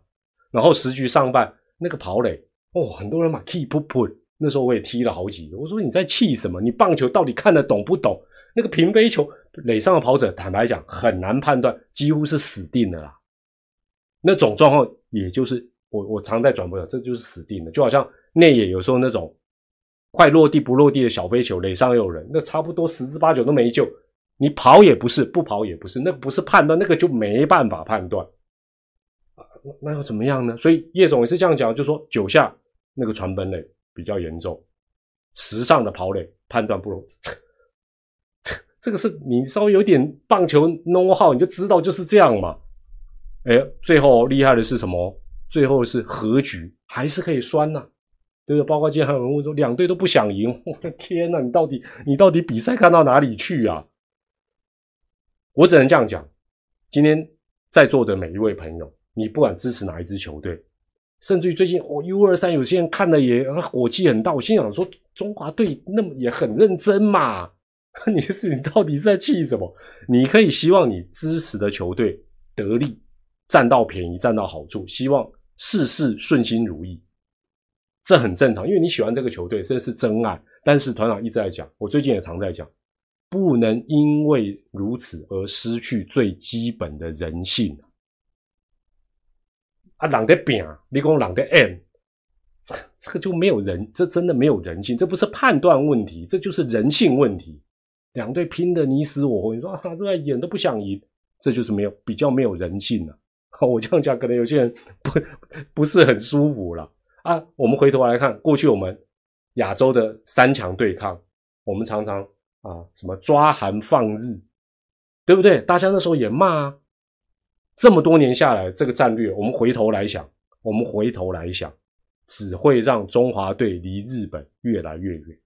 然后十局上半，那个跑垒，哦，很多人嘛气噗噗。那时候我也踢了好几个，我说你在气什么？你棒球到底看得懂不懂？那个平飞球垒上的跑者，坦白讲很难判断，几乎是死定了啦。那种状况，也就是我我常在转播的，这就是死定了，就好像内野有时候那种。快落地不落地的小飞球，垒上有人，那差不多十之八九都没救。你跑也不是，不跑也不是，那不是判断，那个就没办法判断。那要怎么样呢？所以叶总也是这样讲，就说九下那个传本垒比较严重，时尚的跑垒判断不容这 这个是你稍微有点棒球 know how，你就知道就是这样嘛。哎，最后厉害的是什么？最后是和局，还是可以酸呐。对不对？包括今天还有人问说，两队都不想赢，我 的天呐，你到底你到底比赛看到哪里去啊？我只能这样讲，今天在座的每一位朋友，你不管支持哪一支球队，甚至于最近我 U 二三有些人看的也火气很大，我心想说，中华队那么也很认真嘛，你是你到底是在气什么？你可以希望你支持的球队得利，占到便宜，占到好处，希望事事顺心如意。这很正常，因为你喜欢这个球队，这是真爱。但是团长一直在讲，我最近也常在讲，不能因为如此而失去最基本的人性。啊，狼的饼，你讲狼的 M，这个就没有人，这真的没有人性，这不是判断问题，这就是人性问题。两队拼的你死我活，你说啊，这在演都不想赢，这就是没有比较没有人性了。我这样讲，可能有些人 不不是很舒服了。啊，我们回头来看过去我们亚洲的三强对抗，我们常常啊什么抓韩放日，对不对？大家那时候也骂啊。这么多年下来，这个战略，我们回头来想，我们回头来想，只会让中华队离日本越来越远。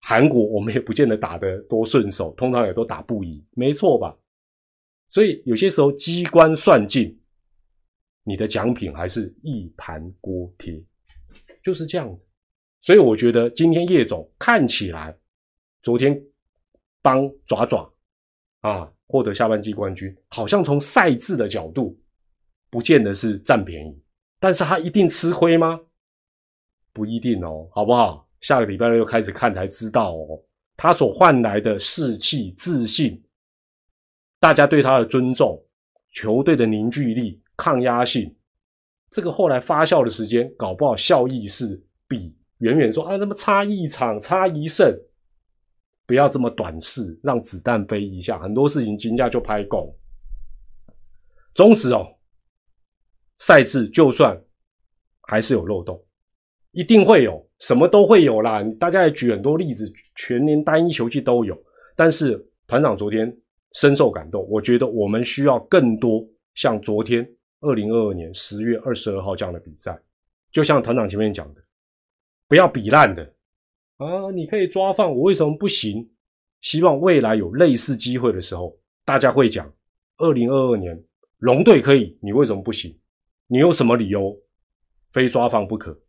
韩国我们也不见得打得多顺手，通常也都打不赢，没错吧？所以有些时候机关算尽。你的奖品还是一盘锅贴，就是这样子。所以我觉得今天叶总看起来昨天帮爪爪啊获得下半季冠军，好像从赛制的角度，不见得是占便宜，但是他一定吃亏吗？不一定哦，好不好？下个礼拜六开始看才知道哦。他所换来的士气、自信，大家对他的尊重，球队的凝聚力、抗压性，这个后来发酵的时间，搞不好效益是比远远说啊，那么差一场、差一胜，不要这么短视，让子弹飞一下，很多事情金价就拍够。总之哦，赛制就算还是有漏洞，一定会有。什么都会有啦，大家也举很多例子，全年单一球季都有。但是团长昨天深受感动，我觉得我们需要更多像昨天二零二二年十月二十二号这样的比赛。就像团长前面讲的，不要比烂的啊！你可以抓放，我为什么不行？希望未来有类似机会的时候，大家会讲二零二二年龙队可以，你为什么不行？你有什么理由非抓放不可？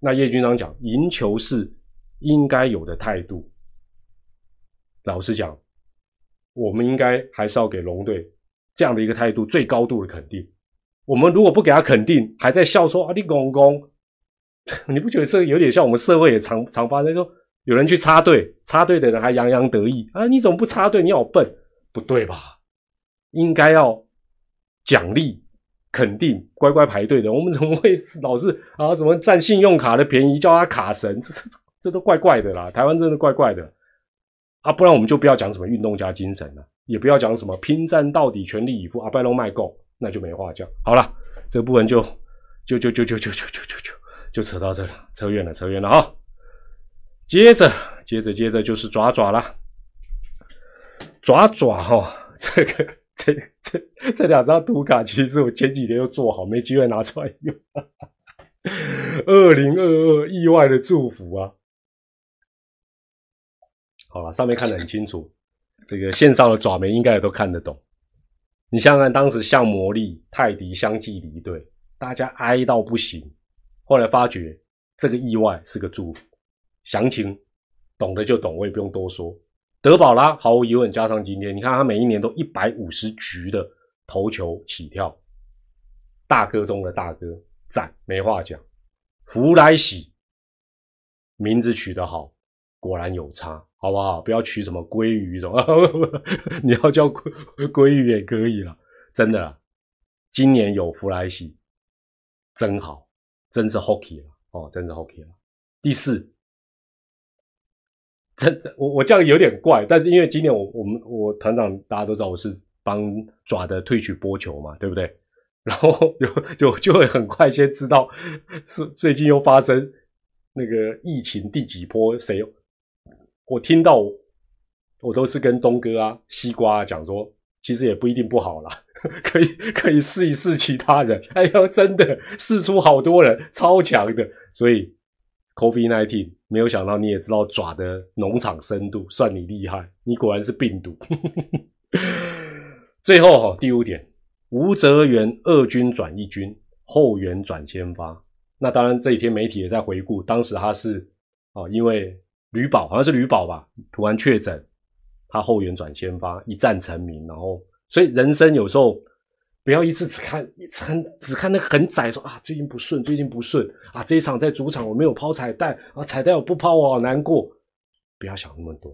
那叶军长讲，赢球是应该有的态度。老实讲，我们应该还是要给龙队这样的一个态度最高度的肯定。我们如果不给他肯定，还在笑说啊你公公，你不觉得这个有点像我们社会也常常发生，说有人去插队，插队的人还洋洋得意啊，你怎么不插队？你好笨，不对吧？应该要奖励。肯定乖乖排队的，我们怎么会老是啊？什么占信用卡的便宜，叫他卡神，这这都怪怪的啦！台湾真的怪怪的啊！不然我们就不要讲什么运动家精神了，也不要讲什么拼战到底、全力以赴、阿拜龙卖够，那就没话讲。好了，这部分就就就就就就就就就就就扯到这了，扯远了，扯远了哈。接着，接着，接着就是爪爪了，爪爪哈，这个。这这这两张图卡，其实我前几年又做好，没机会拿出来用。二零二二意外的祝福啊！好了，上面看得很清楚，这个线上的爪眉应该也都看得懂。你想想看，当时像魔力、泰迪相继离队，大家哀到不行。后来发觉这个意外是个祝福，详情懂的就懂，我也不用多说。德保拉毫无疑问，加上今天，你看他每一年都一百五十局的投球起跳，大哥中的大哥，赞，没话讲。福来喜名字取得好，果然有差，好不好？不要取什么鲑鱼什么，你要叫鲑鲑鱼也可以了，真的。今年有福来喜，真好，真是 hockey 了哦，真是 hockey 了。第四。真的，我我这样有点怪，但是因为今年我我们我团长大家都知道我是帮爪的退取播球嘛，对不对？然后就就就会很快先知道 是最近又发生那个疫情第几波，谁？我听到我都是跟东哥啊、西瓜讲说，其实也不一定不好啦，可以可以试一试其他人。哎呦，真的试出好多人超强的，所以。Covid nineteen，没有想到你也知道爪的农场深度，算你厉害，你果然是病毒。最后哈，第五点，吴泽元二军转一军，后援转先发。那当然这几天媒体也在回顾，当时他是啊，因为吕宝好像是吕宝吧，突然确诊，他后援转先发，一战成名，然后所以人生有时候。不要一次只看一，很只看那个很窄，说啊最近不顺，最近不顺啊，这一场在主场我没有抛彩带啊，彩带我不抛我好难过。不要想那么多，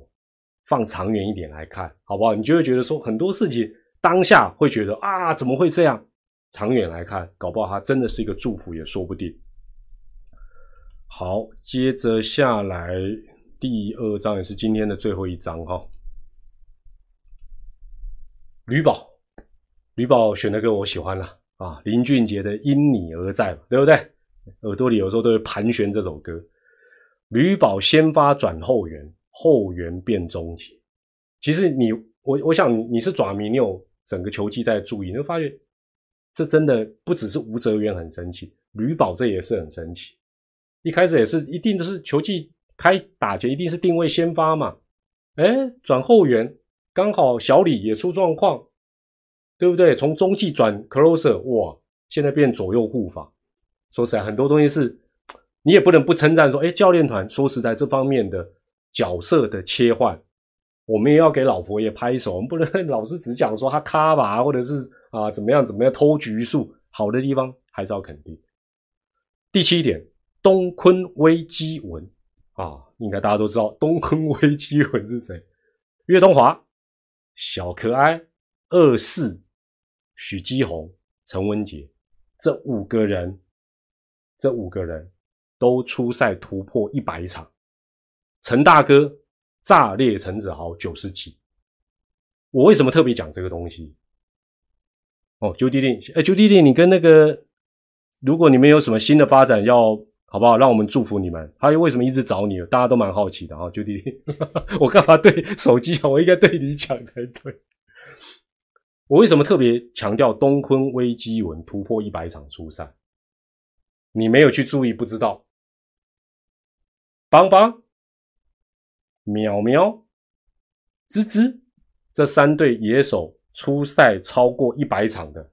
放长远一点来看，好不好？你就会觉得说很多事情当下会觉得啊怎么会这样？长远来看，搞不好它真的是一个祝福也说不定。好，接着下来第二章也是今天的最后一章哈，吕宝。吕宝选的歌我喜欢了啊，林俊杰的《因你而在》，对不对？耳朵里有时候都会盘旋这首歌。吕宝先发转后援，后援变终结。其实你我我想你是爪迷，你有整个球季在注意，你会发现这真的不只是吴哲源很神奇，吕宝这也是很神奇。一开始也是一定都是球季开打前一定是定位先发嘛，哎，转后援刚好小李也出状况。对不对？从中继转 closer，哇，现在变左右护法。说实在，很多东西是你也不能不称赞说，哎，教练团说实在这方面的角色的切换，我们也要给老佛爷拍手，我们不能 老是只讲说他卡吧，或者是啊怎么样怎么样偷局数，好的地方还是要肯定。第七点，东坤危机文啊，应该大家都知道东坤危机文是谁？岳东华、小可爱、二世、许基宏、陈文杰这五个人，这五个人都出赛突破一百场。陈大哥炸裂陈子豪九十几，我为什么特别讲这个东西？哦，九弟弟，哎，九弟弟，你跟那个，如果你们有什么新的发展，要好不好？让我们祝福你们。他为什么一直找你？大家都蛮好奇的啊，九弟弟，我干嘛对手机讲？我应该对你讲才对。我为什么特别强调东坤危机文突破一百场出赛？你没有去注意，不知道。邦邦。喵喵，吱吱，这三对野手出赛超过一百场的，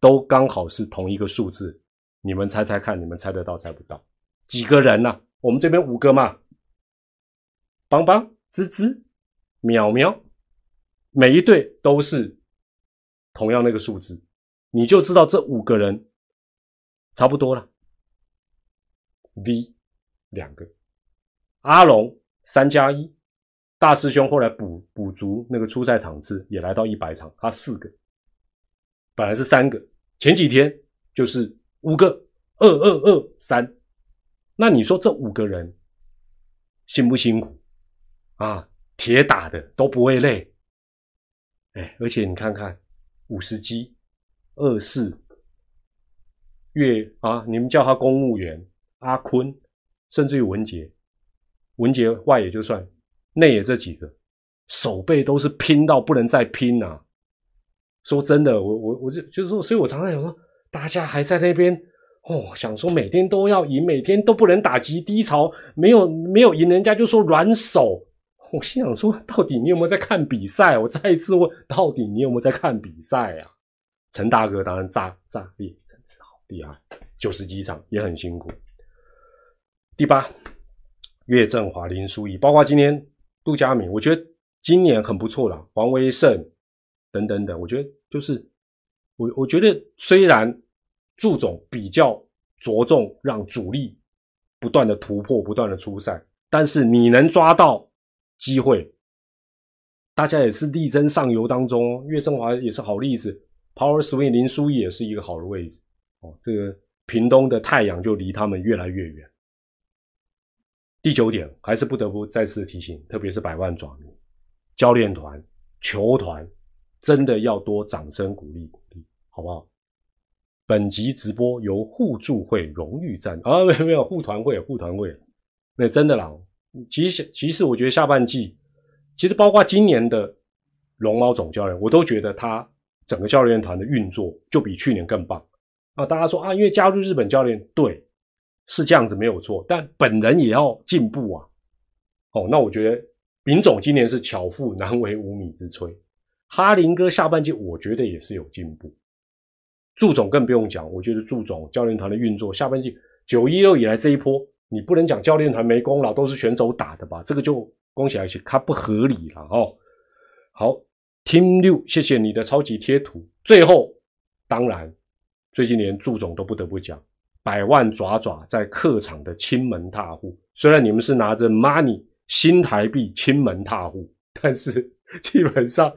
都刚好是同一个数字。你们猜猜看，你们猜得到猜不到？几个人呢？我们这边五个嘛。邦邦、吱吱、喵喵，每一队都是同样那个数字，你就知道这五个人差不多了。V 两个，阿龙。三加一，大师兄后来补补足那个初赛场次，也来到一百场，他四个，本来是三个，前几天就是五个，二二二三，那你说这五个人辛不辛苦啊？铁打的都不会累，哎，而且你看看五十级二四月啊，你们叫他公务员阿坤，甚至于文杰。文杰外也就算，内也这几个，手背都是拼到不能再拼啊！说真的，我我我就就是说，所以我常常想说，大家还在那边哦，想说每天都要赢，每天都不能打击低潮，没有没有赢人家就说软手。我心想说，到底你有没有在看比赛？我再一次问，到底你有没有在看比赛啊？陈大哥当然炸炸裂，真是好厉害，九十几场也很辛苦。第八。岳振华、林书义，包括今天杜佳敏，我觉得今年很不错了。黄威胜等等等，我觉得就是我我觉得虽然祝总比较着重让主力不断的突破、不断的出赛，但是你能抓到机会，大家也是力争上游当中。岳振华也是好例子，Power Swing 林书义也是一个好的位置。哦，这个屏东的太阳就离他们越来越远。第九点，还是不得不再次提醒，特别是百万爪迷、教练团、球团，真的要多掌声鼓励鼓励，好不好？本集直播由互助会荣誉赞啊，没有没有护团会护团会，那真的啦。其实其实我觉得下半季，其实包括今年的龙猫总教练，我都觉得他整个教练团的运作就比去年更棒啊。大家说啊，因为加入日本教练，对。是这样子没有错，但本人也要进步啊！哦，那我觉得丙总今年是巧妇难为无米之炊，哈林哥下半季我觉得也是有进步，祝总更不用讲，我觉得祝总教练团的运作下半季九一六以来这一波，你不能讲教练团没功劳，都是选手打的吧？这个就恭喜而且他不合理了哦。好，Team 六，谢谢你的超级贴图。最后，当然最近连祝总都不得不讲。百万爪爪在客场的亲门踏户，虽然你们是拿着 money 新台币亲门踏户，但是基本上，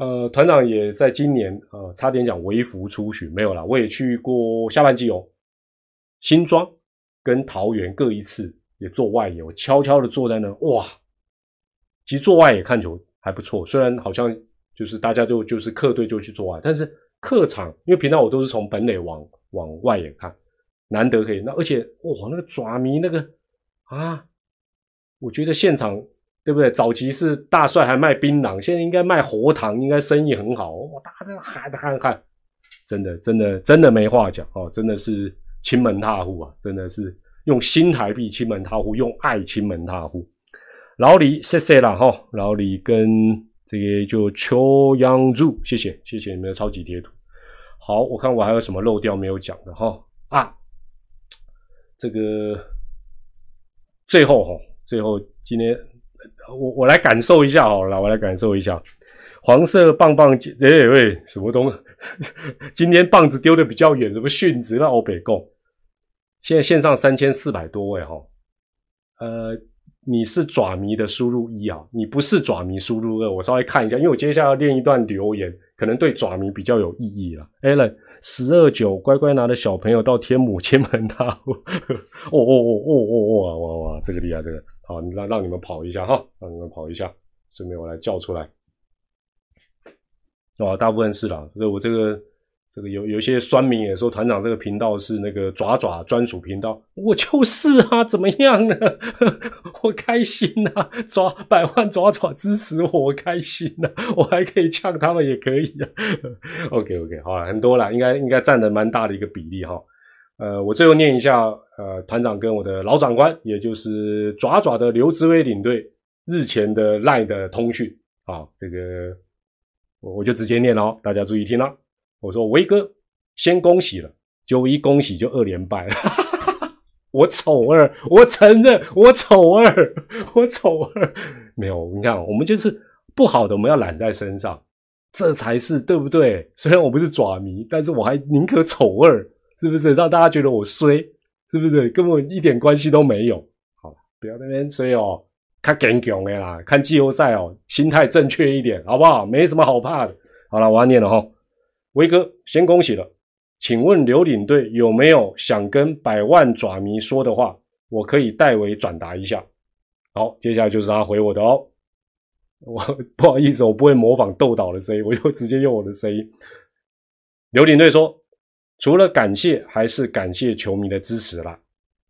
呃，团长也在今年呃差点讲微服出巡，没有啦，我也去过下半季哦，新庄跟桃园各一次，也做外野，我悄悄的坐在那，哇，其实做外野看球还不错，虽然好像就是大家就就是客队就去做外，但是客场因为平常我都是从本垒往往外野看。难得可以那，而且哇，那个爪迷那个啊，我觉得现场对不对？早期是大帅还卖槟榔，现在应该卖活糖，应该生意很好。哇，大家喊喊喊，真的真的真的没话讲哦，真的是亲门踏户啊，真的是用新台币亲门踏户，用爱亲门踏户。老李，谢谢了哈，老李跟这个就邱央柱，谢谢谢谢你们的超级贴图。好，我看我还有什么漏掉没有讲的哈啊。这个最后哈，最后今天我我来感受一下好了，我来感受一下。黄色棒棒，哎喂，什么东？今天棒子丢的比较远，什么殉职了？欧北贡，现在线上三千四百多位哈。呃，你是爪迷的输入一啊，你不是爪迷输入二。我稍微看一下，因为我接下来要练一段留言，可能对爪迷比较有意义了。Allen 十二九，乖乖拿着小朋友到天母 亲门大哦。哦哦哦哦哦哇哇哇，这个厉害，这个好，让让你们跑一下哈，让你们跑一下，顺便我来叫出来。哦，大部分是啦，所以我这个这个有有些酸民也说团长这个频道是那个爪爪专属频道，我就是啊，怎么样呢？我开心呐，爪百万爪爪支持我，我开心呐，我还可以呛他们也可以啊。OK OK，好了，很多了，应该应该占的蛮大的一个比例哈。呃，我最后念一下，呃，团长跟我的老长官，也就是爪爪的刘志威领队日前的赖的通讯啊，这个。我我就直接念了哦，大家注意听了。我说威哥，先恭喜了，就一恭喜就二连败了。我丑二，我承认我丑二，我丑二。没有，你看，我们就是不好的，我们要揽在身上，这才是对不对？虽然我不是爪迷，但是我还宁可丑二，是不是？让大家觉得我衰，是不是？根本一点关系都没有。好，不要那边衰哦。看更强的啦，看季后赛哦，心态正确一点，好不好？没什么好怕的。好了，我要念了哈。威哥，先恭喜了。请问刘领队有没有想跟百万爪迷说的话？我可以代为转达一下。好，接下来就是他回我的哦。我不好意思，我不会模仿豆导的声音，我就直接用我的声音。刘领队说：“除了感谢，还是感谢球迷的支持啦。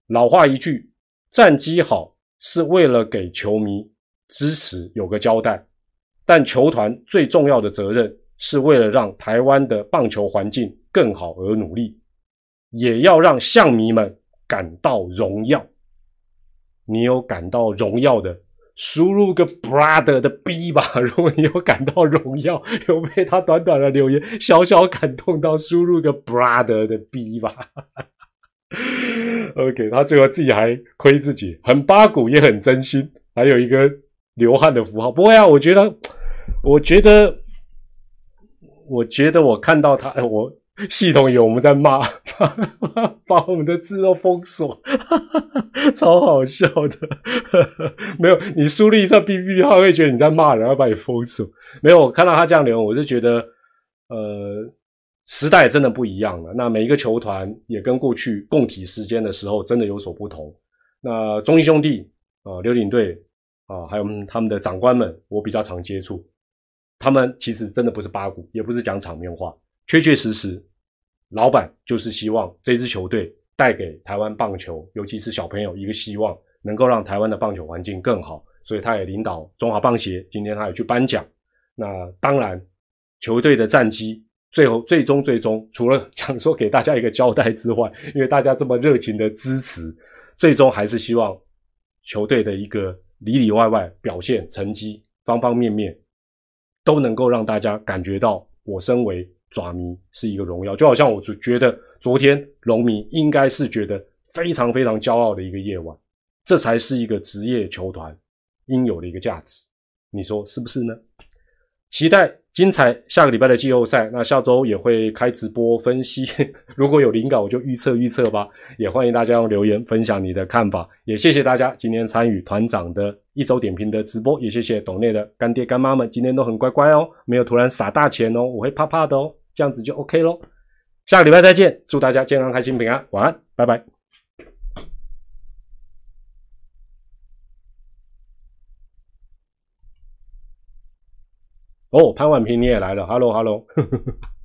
老话一句，战绩好。”是为了给球迷支持有个交代，但球团最重要的责任是为了让台湾的棒球环境更好而努力，也要让象迷们感到荣耀。你有感到荣耀的，输入个 brother 的 B 吧。如果你有感到荣耀，有被他短短的留言小小感动到，输入个 brother 的 B 吧。OK，他最后自己还亏自己，很八股也很真心，还有一个流汗的符号。不会啊，我觉得，我觉得，我觉得我看到他，我系统有我们在骂，把我们的字都封锁，超好笑的。没有，你输入一下 B B 他会觉得你在骂人，要把你封锁。没有，我看到他这样留言，我就觉得，呃。时代真的不一样了，那每一个球团也跟过去共体时间的时候真的有所不同。那中英兄弟啊，刘领队啊，还有他们的长官们，我比较常接触，他们其实真的不是八股，也不是讲场面话，确确实实，老板就是希望这支球队带给台湾棒球，尤其是小朋友一个希望，能够让台湾的棒球环境更好，所以他也领导中华棒协，今天他也去颁奖。那当然，球队的战绩。最后，最终，最终，除了 想说给大家一个交代之外，因为大家这么热情的支持，最终还是希望球队的一个里里外外表现、成绩方方面面都能够让大家感觉到，我身为爪迷是一个荣耀。就好像我就觉得昨天龙迷应该是觉得非常非常骄傲的一个夜晚，这才是一个职业球团应有的一个价值。你说是不是呢？期待精彩下个礼拜的季后赛，那下周也会开直播分析。如果有灵感，我就预测预测吧。也欢迎大家留言分享你的看法。也谢谢大家今天参与团长的一周点评的直播。也谢谢董内的干爹干妈们，今天都很乖乖哦，没有突然撒大钱哦，我会怕怕的哦。这样子就 OK 咯。下个礼拜再见，祝大家健康开心平安，晚安，拜拜。哦，潘婉平你也来了，Hello Hello。